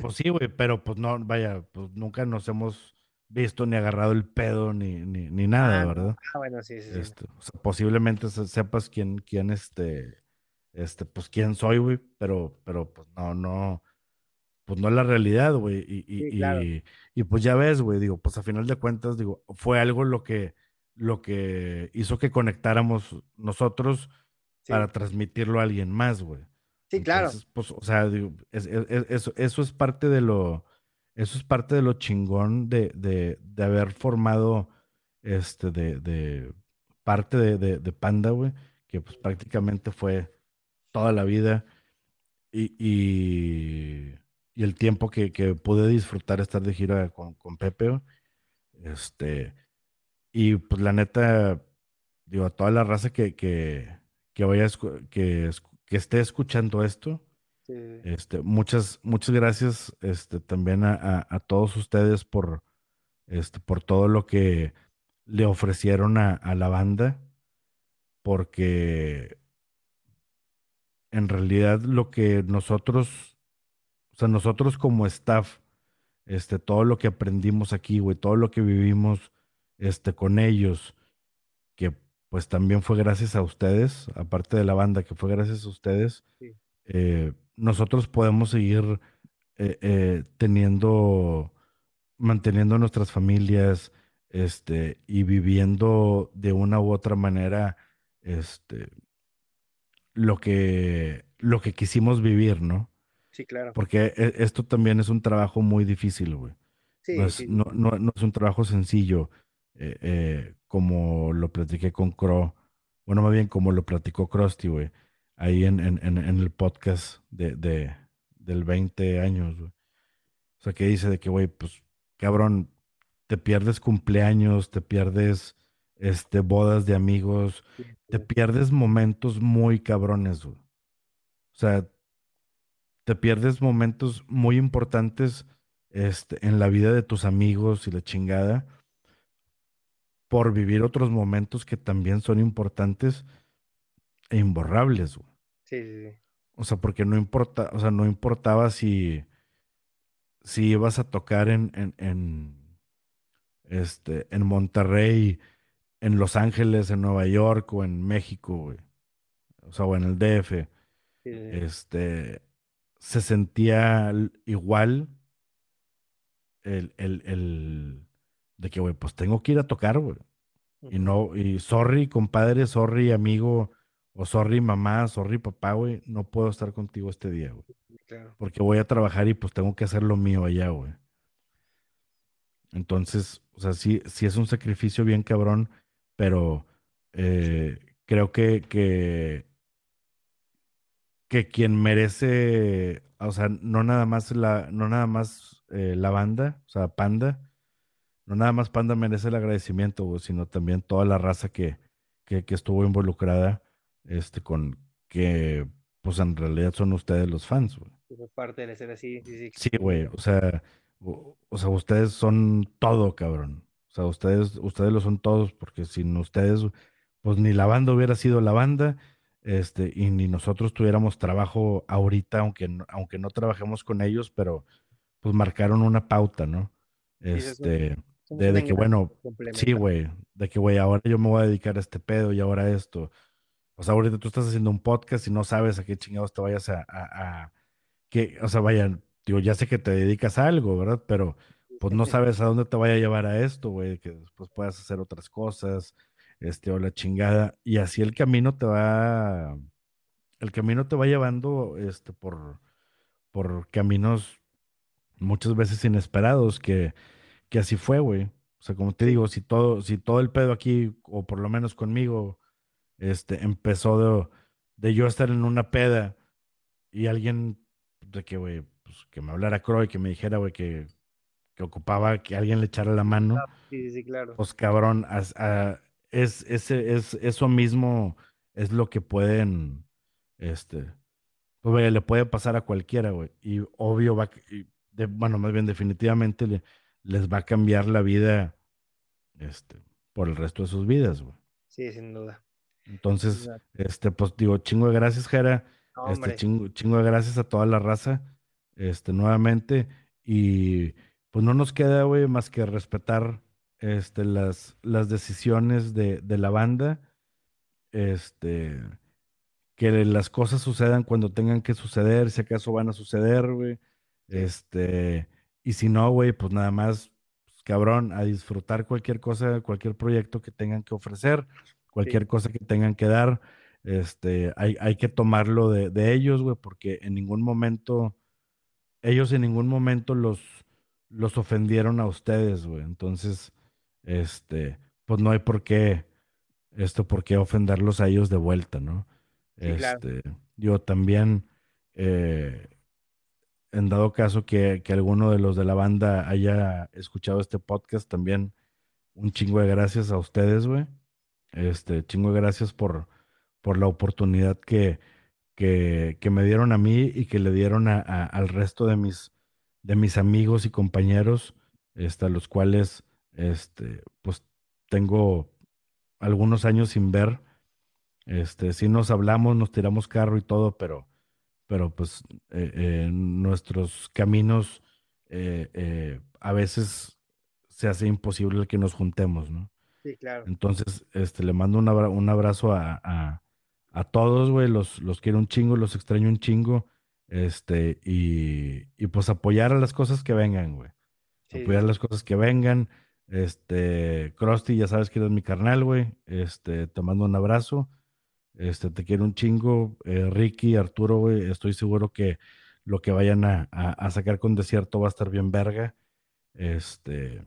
pues sí, güey, pero pues no, vaya, pues nunca nos hemos visto ni agarrado el pedo ni, ni, ni nada, ah, ¿verdad? Ah, bueno, sí, sí. Este, o sea, posiblemente sepas quién, quién, este, este, pues quién soy, güey, pero, pero pues no, no, pues no es la realidad, güey. Y, y, y, pues ya ves, güey, digo, pues a final de cuentas, digo, fue algo lo que, lo que hizo que conectáramos nosotros para transmitirlo a alguien más, güey. Sí, claro. Pues, o sea, eso, eso es parte de lo, eso es parte de lo chingón de, de, de haber formado este, de, de parte de, Panda, güey, que pues prácticamente fue toda la vida y, y, el tiempo que, que, pude disfrutar estar de gira con, con Pepe. Este, y pues la neta, digo, a toda la raza que, que, que vaya, que, que esté escuchando esto, este, muchas, muchas gracias este, también a, a, todos ustedes por, este, por todo lo que le ofrecieron a, a la banda, porque en realidad lo que nosotros, o sea, nosotros como staff, este, todo lo que aprendimos aquí, güey, todo lo que vivimos este, con ellos, que pues también fue gracias a ustedes, aparte de la banda, que fue gracias a ustedes, eh, nosotros podemos seguir eh, eh, teniendo, manteniendo nuestras familias este, y viviendo de una u otra manera este, lo, que, lo que quisimos vivir, ¿no? Sí, claro. Porque e, esto también es un trabajo muy difícil, güey. Sí, no, es, sí. no, no, no es un trabajo sencillo, eh, eh como lo platiqué con Crow. Bueno, más bien como lo platicó Krusty, güey ahí en, en, en, en el podcast de, de, del 20 años. O sea, que dice de que, güey, pues, cabrón, te pierdes cumpleaños, te pierdes este, bodas de amigos, te pierdes momentos muy cabrones. O sea, te pierdes momentos muy importantes este, en la vida de tus amigos y la chingada por vivir otros momentos que también son importantes e imborrables, güey. Sí, sí, sí. O sea, porque no importa, o sea, no importaba si, si ibas a tocar en, en, en, este, en Monterrey, en Los Ángeles, en Nueva York o en México, güey. O sea, o en el DF. Sí, este, se sentía igual el, el, el de que, güey, pues tengo que ir a tocar, güey. Y no, y sorry, compadre, sorry, amigo, o sorry, mamá, sorry, papá, güey, no puedo estar contigo este día, güey. Claro. Porque voy a trabajar y pues tengo que hacer lo mío allá, güey. Entonces, o sea, sí, sí es un sacrificio bien cabrón, pero eh, creo que, que, que quien merece, o sea, no nada más la, no nada más eh, la banda, o sea, Panda, no nada más Panda merece el agradecimiento, güey, sino también toda la raza que, que, que estuvo involucrada, este, con que, pues en realidad son ustedes los fans, güey. Es parte de la escena, sí, sí, sí. Sí, güey, o sea, o, o sea, ustedes son todo, cabrón. O sea, ustedes, ustedes lo son todos, porque sin ustedes, pues ni la banda hubiera sido la banda, este, y ni nosotros tuviéramos trabajo ahorita, aunque, no- aunque no trabajemos con ellos, pero pues marcaron una pauta, ¿no? Sí, Este, somos de, que, bueno, sí, güey, de que, güey, ahora yo me voy a dedicar a este pedo y ahora esto. O sea, ahorita tú estás haciendo un podcast y no sabes a qué chingados te vayas a, a, que, o sea, vaya, digo, ya sé que te dedicas a algo, ¿verdad? Pero pues no sabes a dónde te vaya a llevar a esto, güey, que después puedas hacer otras cosas, este, o la chingada. Y así el camino te va, el camino te va llevando, este, por, por caminos muchas veces inesperados, que, que así fue, güey. O sea, como te digo, si todo, si todo el pedo aquí, o por lo menos conmigo, este, empezó de, de yo estar en una peda y alguien de que, güey, pues que me hablara Croy, que me dijera, güey, que, que ocupaba que alguien le echara la mano, sí, sí, sí, claro. pues cabrón, a- es, ese, es, eso mismo es lo que pueden, este, pues vaya, le puede pasar a cualquiera, güey. Y obvio va, y de- bueno, más bien definitivamente le- les va a cambiar la vida, este, por el resto de sus vidas, güey. Sí, sin duda. Entonces, Exacto. este, pues digo, chingo de gracias, Jera. No, Este, hombre, chingo, chingo de gracias a toda la raza, este, nuevamente. Y pues no nos queda, güey, más que respetar, este, las, las decisiones de, de la banda. Este, que las cosas sucedan cuando tengan que suceder, si acaso van a suceder, güey. Este, y si no, güey, pues nada más, pues, cabrón, a disfrutar cualquier cosa, cualquier proyecto que tengan que ofrecer, sí, cualquier cosa que tengan que dar. Este, hay, hay que tomarlo de, de ellos, güey, porque en ningún momento, ellos en ningún momento los, los ofendieron a ustedes, güey. Entonces, este, pues no hay por qué esto por qué ofenderlos a ellos de vuelta, ¿no? sí, claro. Este, yo también, eh, en dado caso que, que alguno de los de la banda haya escuchado este podcast, también un chingo de gracias a ustedes, güey. Este, chingo de gracias por, por la oportunidad que, que, que me dieron a mí y que le dieron a- al resto de mis, de mis amigos y compañeros, este, a los cuales, este, pues tengo algunos años sin ver. Este, sí nos hablamos, nos tiramos carro y todo, pero, pero pues eh, eh, nuestros caminos eh, a veces se hace imposible que nos juntemos, ¿no? Sí, claro. Entonces, este, le mando un, abra- un abrazo a, a, a todos, güey, los, los quiero un chingo, los extraño un chingo, este, y, y pues apoyar a las cosas que vengan, güey Sí, apoyar sí, las cosas que vengan. Este, Krusty, ya sabes que eres mi carnal, güey. Este, te mando un abrazo. Este, te quiero un chingo. Eh, Ricky, Arturo, güey, estoy seguro que lo que vayan a, a- a sacar con Desierto va a estar bien verga. Este,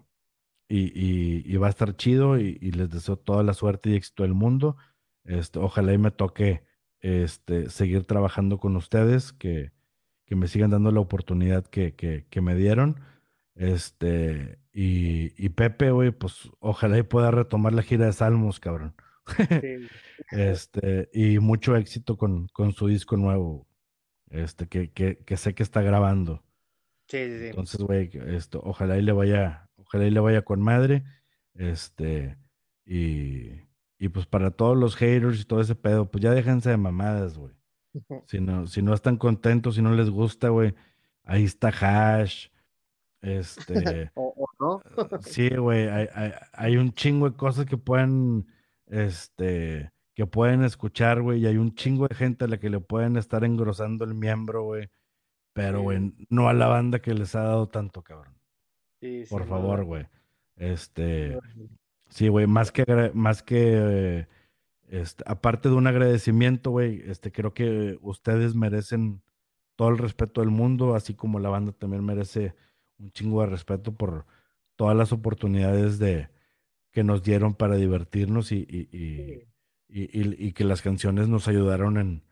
y, y- y va a estar chido y, y les deseo toda la suerte y éxito del mundo. Este, ojalá y me toque este, seguir trabajando con ustedes, que, que me sigan dando la oportunidad que, que, que me dieron. Este, y, y Pepe, güey, pues ojalá y pueda retomar la gira de Salmos, cabrón. sí, Este, y mucho éxito con, con su disco nuevo, este, que, que, que sé que está grabando. sí, sí, sí. Entonces, güey, esto, ojalá y le vaya, ojalá y le vaya con madre. Este, y, y pues para todos los haters y todo ese pedo, pues ya déjense de mamadas, güey. Si no, si no están contentos, si no les gusta, güey, ahí está Hash. Este, O, o no. sí, güey, hay, hay, hay un chingo de cosas que pueden, este, que pueden escuchar, güey, y hay un chingo de gente a la que le pueden estar engrosando el miembro, güey. Pero, güey, no a la banda que les ha dado tanto, cabrón. Sí, Por favor, güey. Este, sí, güey, más que, más que, este, aparte de un agradecimiento, güey, este, creo que ustedes merecen todo el respeto del mundo, así como la banda también merece un chingo de respeto por todas las oportunidades de, que nos dieron para divertirnos y, y, y, Sí, que las canciones nos ayudaron en,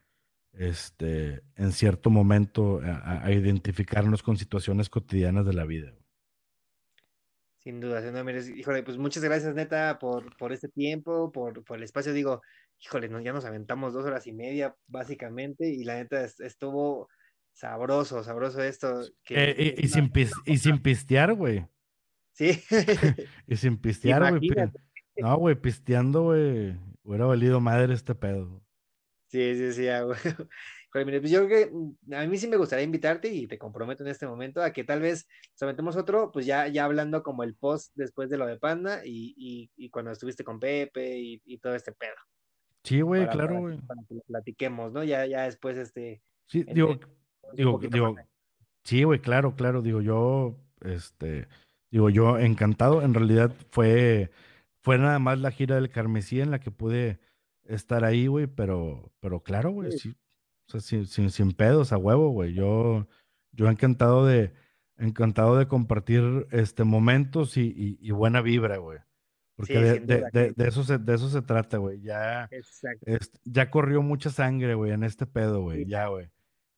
este, en cierto momento a, a- a identificarnos con situaciones cotidianas de la vida. Sin duda, duda, Mires. Híjole, pues muchas gracias, neta, por, por este tiempo, por, por el espacio. Digo, híjole, no, ya nos aventamos dos horas y media, básicamente, y la neta es- estuvo sabroso, sabroso esto, que, Eh, y, sin pis- y sin pistear, güey. sí, Y sin pistear, güey. No, güey, pisteando, güey. Hubiera valido madre este pedo. Sí, sí, sí, güey. Mire, pues yo creo que mm, a mí sí me gustaría invitarte y te comprometo en este momento a que tal vez nos aventemos otro, pues ya, ya hablando como el post después de lo de Panda y, y, y cuando estuviste con Pepe y, y todo este pedo. Sí, güey, claro, güey. para que lo platiquemos, ¿no? Ya, ya después, este, Sí, digo, digo, digo, sí, güey, claro, claro. Digo, yo, este, digo, yo encantado. En realidad fue, fue nada más la gira del Carmesí en la que pude estar ahí, güey, pero, pero claro, güey, Sí, sí. O sea, sin, sin, sin pedos, a huevo, güey. Yo, yo encantado de, encantado de compartir este momentos y, y, y buena vibra, güey. Porque sí, de, de, eso se, de eso se trata, güey. Ya, ya corrió mucha sangre, güey, en este pedo, güey. Sí, Ya, güey.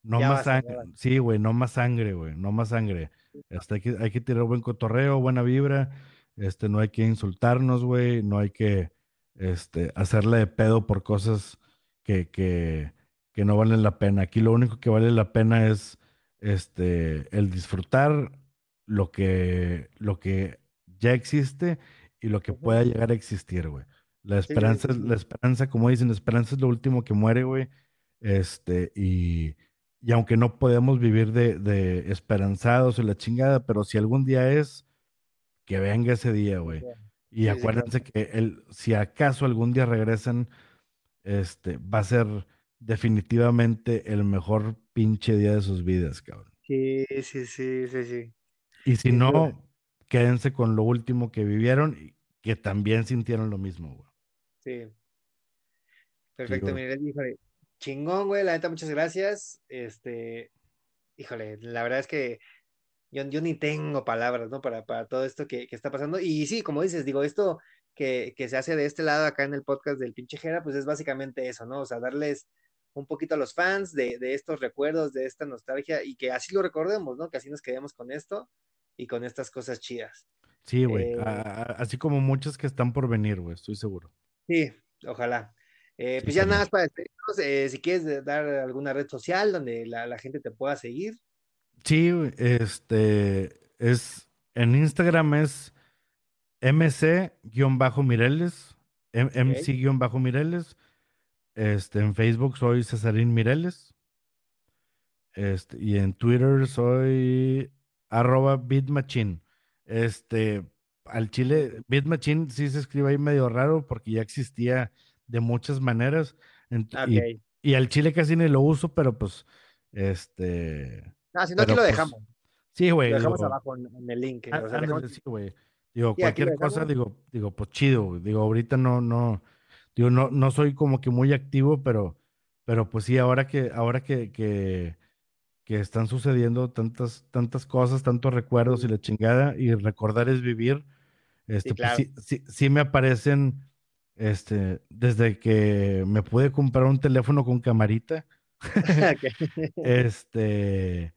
No ya más basta, sangre. Sí, güey, no más sangre, güey. No más sangre. Este, hay que, hay que tirar buen cotorreo, buena vibra. Este, no hay que insultarnos, güey. No hay que, este, hacerle de pedo por cosas que, que, que no valen la pena. Aquí lo único que vale la pena es, este, el disfrutar lo que, lo que ya existe y lo que pueda llegar a existir, güey. La Sí, sí, esperanza sí, la esperanza, como dicen, la esperanza es lo último que muere, güey. Este, y, y aunque no podemos vivir de, de esperanzados o la chingada, pero si algún día es, que venga ese día, güey. Y acuérdense que el, si acaso algún día regresan, este, va a ser definitivamente el mejor pinche día de sus vidas, cabrón. Sí, sí, sí, sí, sí, Y si no, quédense con lo último que vivieron y que también sintieron lo mismo, güey. Sí, perfecto, mire, híjole, chingón, güey, la neta, muchas gracias. Este, híjole, la verdad es que yo, yo ni tengo palabras, ¿no? Para, para todo esto que, que está pasando. Y sí, como dices, digo, esto que, que se hace de este lado acá en el podcast del pinche Jera, pues es básicamente eso, ¿no? O sea, darles un poquito a los fans de, de estos recuerdos, de esta nostalgia y que así lo recordemos, ¿no? Que así nos quedemos con esto y con estas cosas chidas. sí, güey. Eh, Así como muchas que están por venir, güey, estoy seguro. sí, ojalá. Eh, Sí, pues ya nada más para despedirnos, eh, si quieres dar alguna red social donde la, la gente te pueda seguir. Sí, este es en Instagram es MC-Mireles, MC-Mireles. Este, en Facebook soy Cesarín Mireles. Este, y en Twitter soy arroba bitmachine. Este, al chile, bitmachine sí se escribe ahí medio raro porque ya existía de muchas maneras. Y, al chile casi ni lo uso, pero pues, este, Ah, si no, aquí lo pues, dejamos. sí, güey, Lo dejamos digo, abajo en, en el link. á- O sea, dejamos. ándale, sí, güey. Digo, Sí, cualquier cosa, digo, digo, pues chido. Digo, ahorita no, no, digo, no, no soy como que muy activo, pero, pero pues sí, ahora que, ahora que, que, que están sucediendo tantas, tantas cosas, tantos recuerdos y Sí, la chingada, y recordar es vivir, sí, este, pues claro. sí, sí, sí me aparecen, este, desde que me pude comprar un teléfono con camarita, este,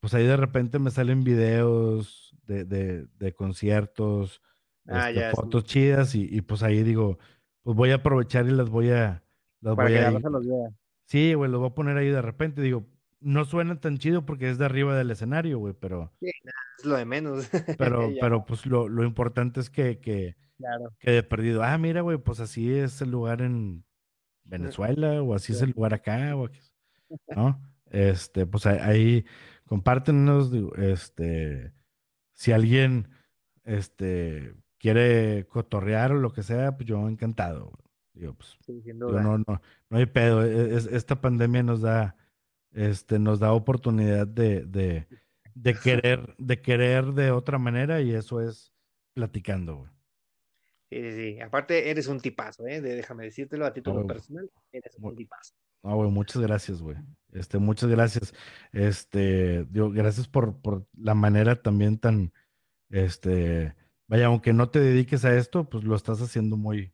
pues ahí de repente me salen videos de, de, de conciertos, Ah, este, ya, sí. fotos chidas, y, y pues ahí digo, pues voy a aprovechar y las voy a, las Para voy que a raza los vea. Sí, güey, lo voy a poner ahí de repente. Digo, no suena tan chido porque es de arriba del escenario, güey, pero, Sí, es lo de menos. pero, pero pues lo, lo importante es que, que, claro. que de perdido, ah, mira, güey, pues así es el lugar en Venezuela, o así es el lugar acá, o aquí, ¿no? Este, pues ahí, compártenos, este, si alguien, este, quiere cotorrear o lo que sea, pues yo encantado. Digo, pues, Sí, digo, no, no, no hay pedo. e- es- esta pandemia nos da, este, nos da oportunidad de, de, de querer, de querer de otra manera y eso es platicando, güey. Sí, sí, sí. Aparte, eres un tipazo, ¿eh? déjame decírtelo a título güey. personal, eres un tipazo. Ah, güey, muchas gracias, güey. Este, muchas gracias. Este, digo, gracias por, por la manera también tan, este, vaya, aunque no te dediques a esto, pues lo estás haciendo muy,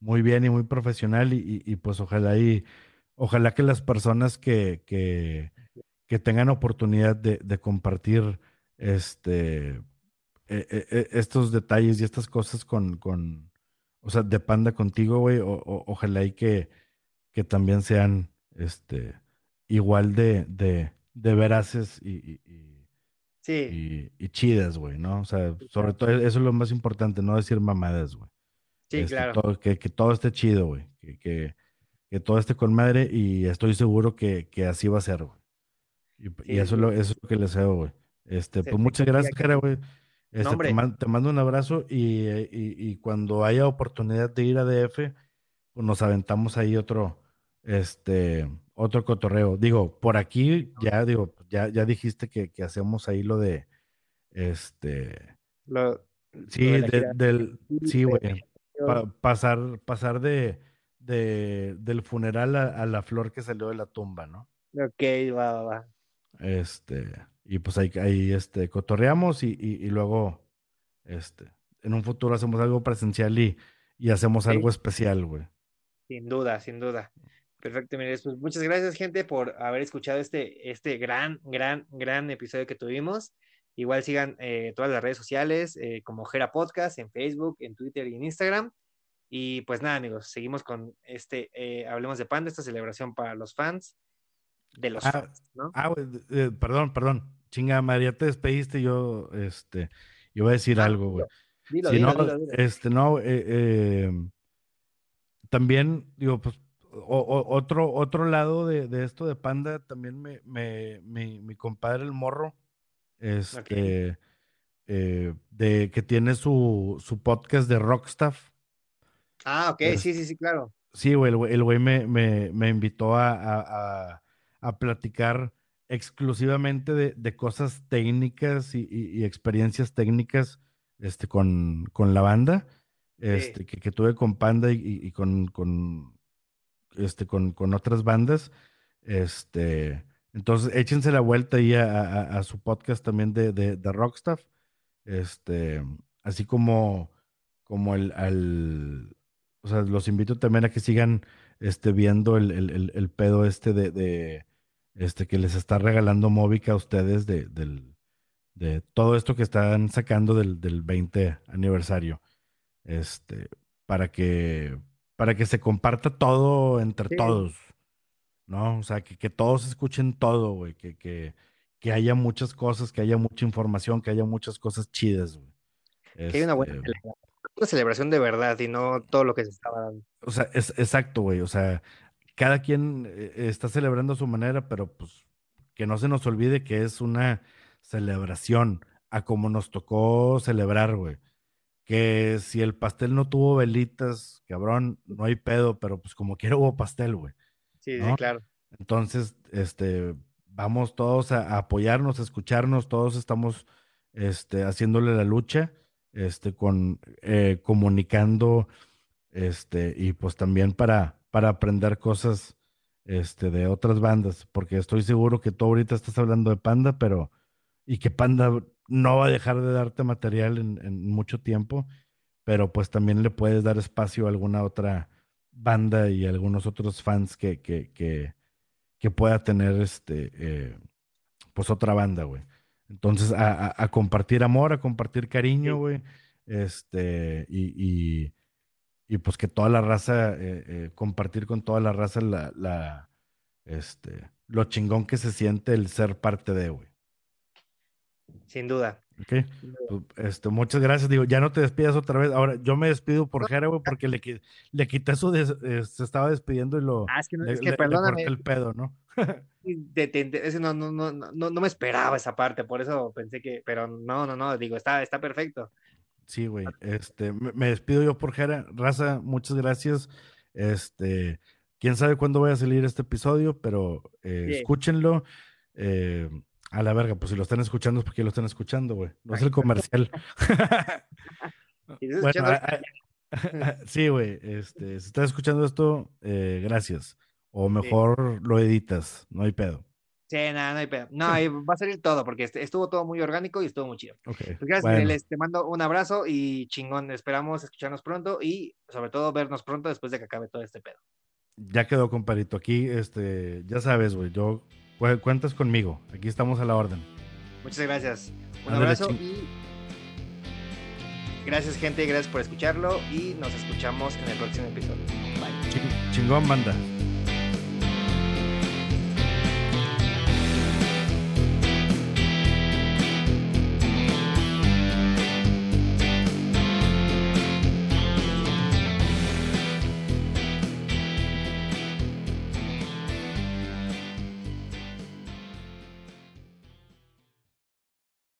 muy bien y muy profesional y, y- y, pues ojalá y ojalá que las personas que, que, que tengan oportunidad de, de compartir este, e- e- e- estos detalles y estas cosas con, con, o sea, de panda contigo, güey, ojalá y que, que también sean este, igual de, de, de veraces y- y- Sí, y, y chidas, güey, ¿no? O sea, sobre todo eso es lo más importante, no decir mamadas, güey. Sí, Este, claro. todo, que, que todo esté chido, güey. Que, que, que todo esté con madre y estoy seguro que, que así va a ser, güey. Y, eso, es lo, eso es lo que les deseo, güey. Este, pues muchas gracias, Jera, güey. No, Este, te mando un abrazo y, eh, y, y cuando haya oportunidad de ir a DF, pues nos aventamos ahí otro, este, otro cotorreo. Digo, por aquí ya, digo, ya, ya dijiste que, que hacemos ahí lo de, este, de sí, de- del, sí, güey, pa- pasar, pasar de, de, del funeral a, a la flor que salió de la tumba, ¿no? Ok, va, va, va. Este, y pues ahí, ahí este, cotorreamos y, y, y luego, este, en un futuro hacemos algo presencial y, y hacemos Sí. algo especial, güey. Sin duda, sin duda. Perfecto, pues muchas gracias, gente, por haber escuchado este, este gran, gran, gran episodio que tuvimos. Igual sigan eh, todas las redes sociales, eh, como Jera Podcast, en Facebook, en Twitter y en Instagram. Y pues nada, amigos, seguimos con este eh, Hablemos de Panda, esta celebración para los fans de los Ah, fans, ¿no? Ah, perdón, perdón. Chinga, María, te despediste, yo, este, yo voy a decir Ah, algo, güey. Dilo, Si dilo, no, dilo, este, no, también, digo, pues, o- otro, otro lado de, de esto de Panda, también me, me, mi, mi compadre el morro, este, eh, de que tiene su, su podcast de Rockstaff. Ah, ok, Es- sí, sí, sí, claro. Sí, güey, el güey, el güey me, me, me invitó a, a, a- a platicar exclusivamente de, de cosas técnicas y, y- y experiencias técnicas este, con, con la banda este, que, que tuve con Panda y, y- y con, con, este, con, con otras bandas. Este, entonces, échense la vuelta ahí a, a- su podcast también de, de, de Rockstaff. Este, así como, como el, al, o sea, los invito también a que sigan este, viendo el, el, el- el pedo este de, de, este, que les está regalando Movica a ustedes de, del, de todo esto que están sacando del, del 20 aniversario. Este, para que, para que se comparta todo entre Sí. todos, ¿no? O sea, que, que todos escuchen todo, güey, que, que, que haya muchas cosas, que haya mucha información, que haya muchas cosas chidas, güey. Que hay una buena Este, celebración, una celebración de verdad y no todo lo que se estaba dando. O sea, es exacto, güey. O sea, cada quien eh, está celebrando a su manera, pero pues que no se nos olvide que es una celebración a como nos tocó celebrar, güey. Que si el pastel no tuvo velitas, cabrón, no hay pedo, pero pues como quiera hubo pastel, güey. Sí, sí, claro. Entonces, este, vamos todos a, a apoyarnos, a escucharnos, todos estamos, este, haciéndole la lucha, este, con, eh, comunicando, este, y pues también para, para aprender cosas, este, de otras bandas, porque estoy seguro que tú ahorita estás hablando de Panda, pero, y que Panda no va a dejar de darte material en, en mucho tiempo, pero pues también le puedes dar espacio a alguna otra banda y a algunos otros fans que, que, que, que pueda tener este, eh, pues otra banda, güey. Entonces, a, a- a compartir amor, a compartir cariño, güey. Este, y, y, y, pues que toda la raza, eh, eh, compartir con toda la raza la, la, este, lo chingón que se siente el ser parte de, güey. Sin duda. ¿Ok? Pues, este, muchas gracias. Digo, ya no te despidas otra vez. Ahora, yo me despido por Jera, güey, porque le, le quité su. des- eh, se estaba despidiendo y lo. Ah, es que, no, le, es que le- perdóname, el pedo, ¿no? te- ese no, no, no, no, no me esperaba esa parte, por eso pensé que, pero no, no, no, digo, está, está perfecto. Sí, güey. Este, me, me despido yo por Jera. Raza, muchas gracias. Este, quién sabe cuándo vaya a salir este episodio, pero eh, escúchenlo. Eh, A la verga, pues si lo están escuchando es porque lo están escuchando, güey. No es el comercial. Y dices, Bueno, "Chendo, a- a- sí, güey. Este, si estás escuchando esto, eh, gracias. O mejor lo editas, no hay pedo. Sí, nada, no hay pedo. No, va a salir todo, porque este- estuvo todo muy orgánico y estuvo muy chido. Ok. Pues gracias, bueno, Mireles, te mando un abrazo y chingón. Esperamos escucharnos pronto y sobre todo vernos pronto después de que acabe todo este pedo. ya quedó, comparito. Aquí, este, ya sabes, güey. Yo cuentas conmigo. Aquí estamos a la orden. Muchas gracias. Un abrazo y gracias gente, gracias por escucharlo y nos escuchamos en el próximo episodio. Bye. Ching- chingón, banda.